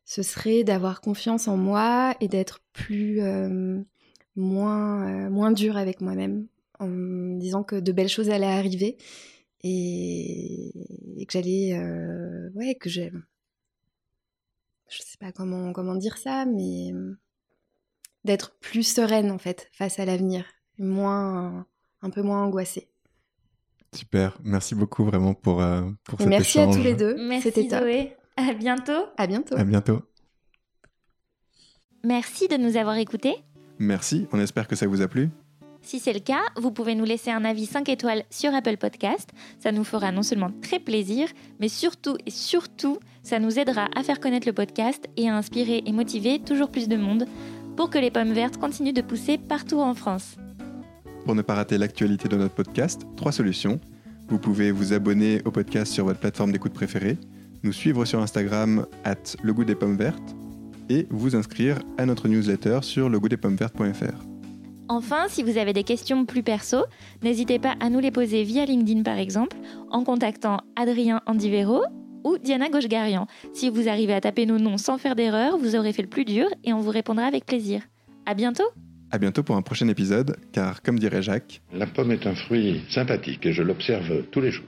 ce serait d'avoir confiance en moi et d'être plus moins moins dur avec moi-même, en me disant que de belles choses allaient arriver et, et que j'allais ouais que j'aime je sais pas comment, comment dire ça, mais d'être plus sereine en fait face à l'avenir, moins, un peu moins angoissée. Super, merci beaucoup vraiment pour, euh, pour cet Merci à tous les deux. C'était top. Zoé. À bientôt. À bientôt. À bientôt. Merci de nous avoir écoutés. Merci, on espère que ça vous a plu. Si c'est le cas, vous pouvez nous laisser un avis 5 étoiles sur Apple Podcast. Ça nous fera non seulement très plaisir, mais surtout et surtout, ça nous aidera à faire connaître le podcast et à inspirer et motiver toujours plus de monde pour que les pommes vertes continuent de pousser partout en France. Pour ne pas rater l'actualité de notre podcast, trois solutions. Vous pouvez vous abonner au podcast sur votre plateforme d'écoute préférée, nous suivre sur Instagram at le goût des pommes vertes et vous inscrire à notre newsletter sur legoûtdespommevertes.fr. Enfin, si vous avez des questions plus perso, n'hésitez pas à nous les poser via LinkedIn par exemple, en contactant Adrien Andivero ou Diana Gauchegarian. Si vous arrivez à taper nos noms sans faire d'erreur, vous aurez fait le plus dur et on vous répondra avec plaisir. À bientôt À bientôt pour un prochain épisode, car comme dirait Jacques, la pomme est un fruit sympathique et je l'observe tous les jours.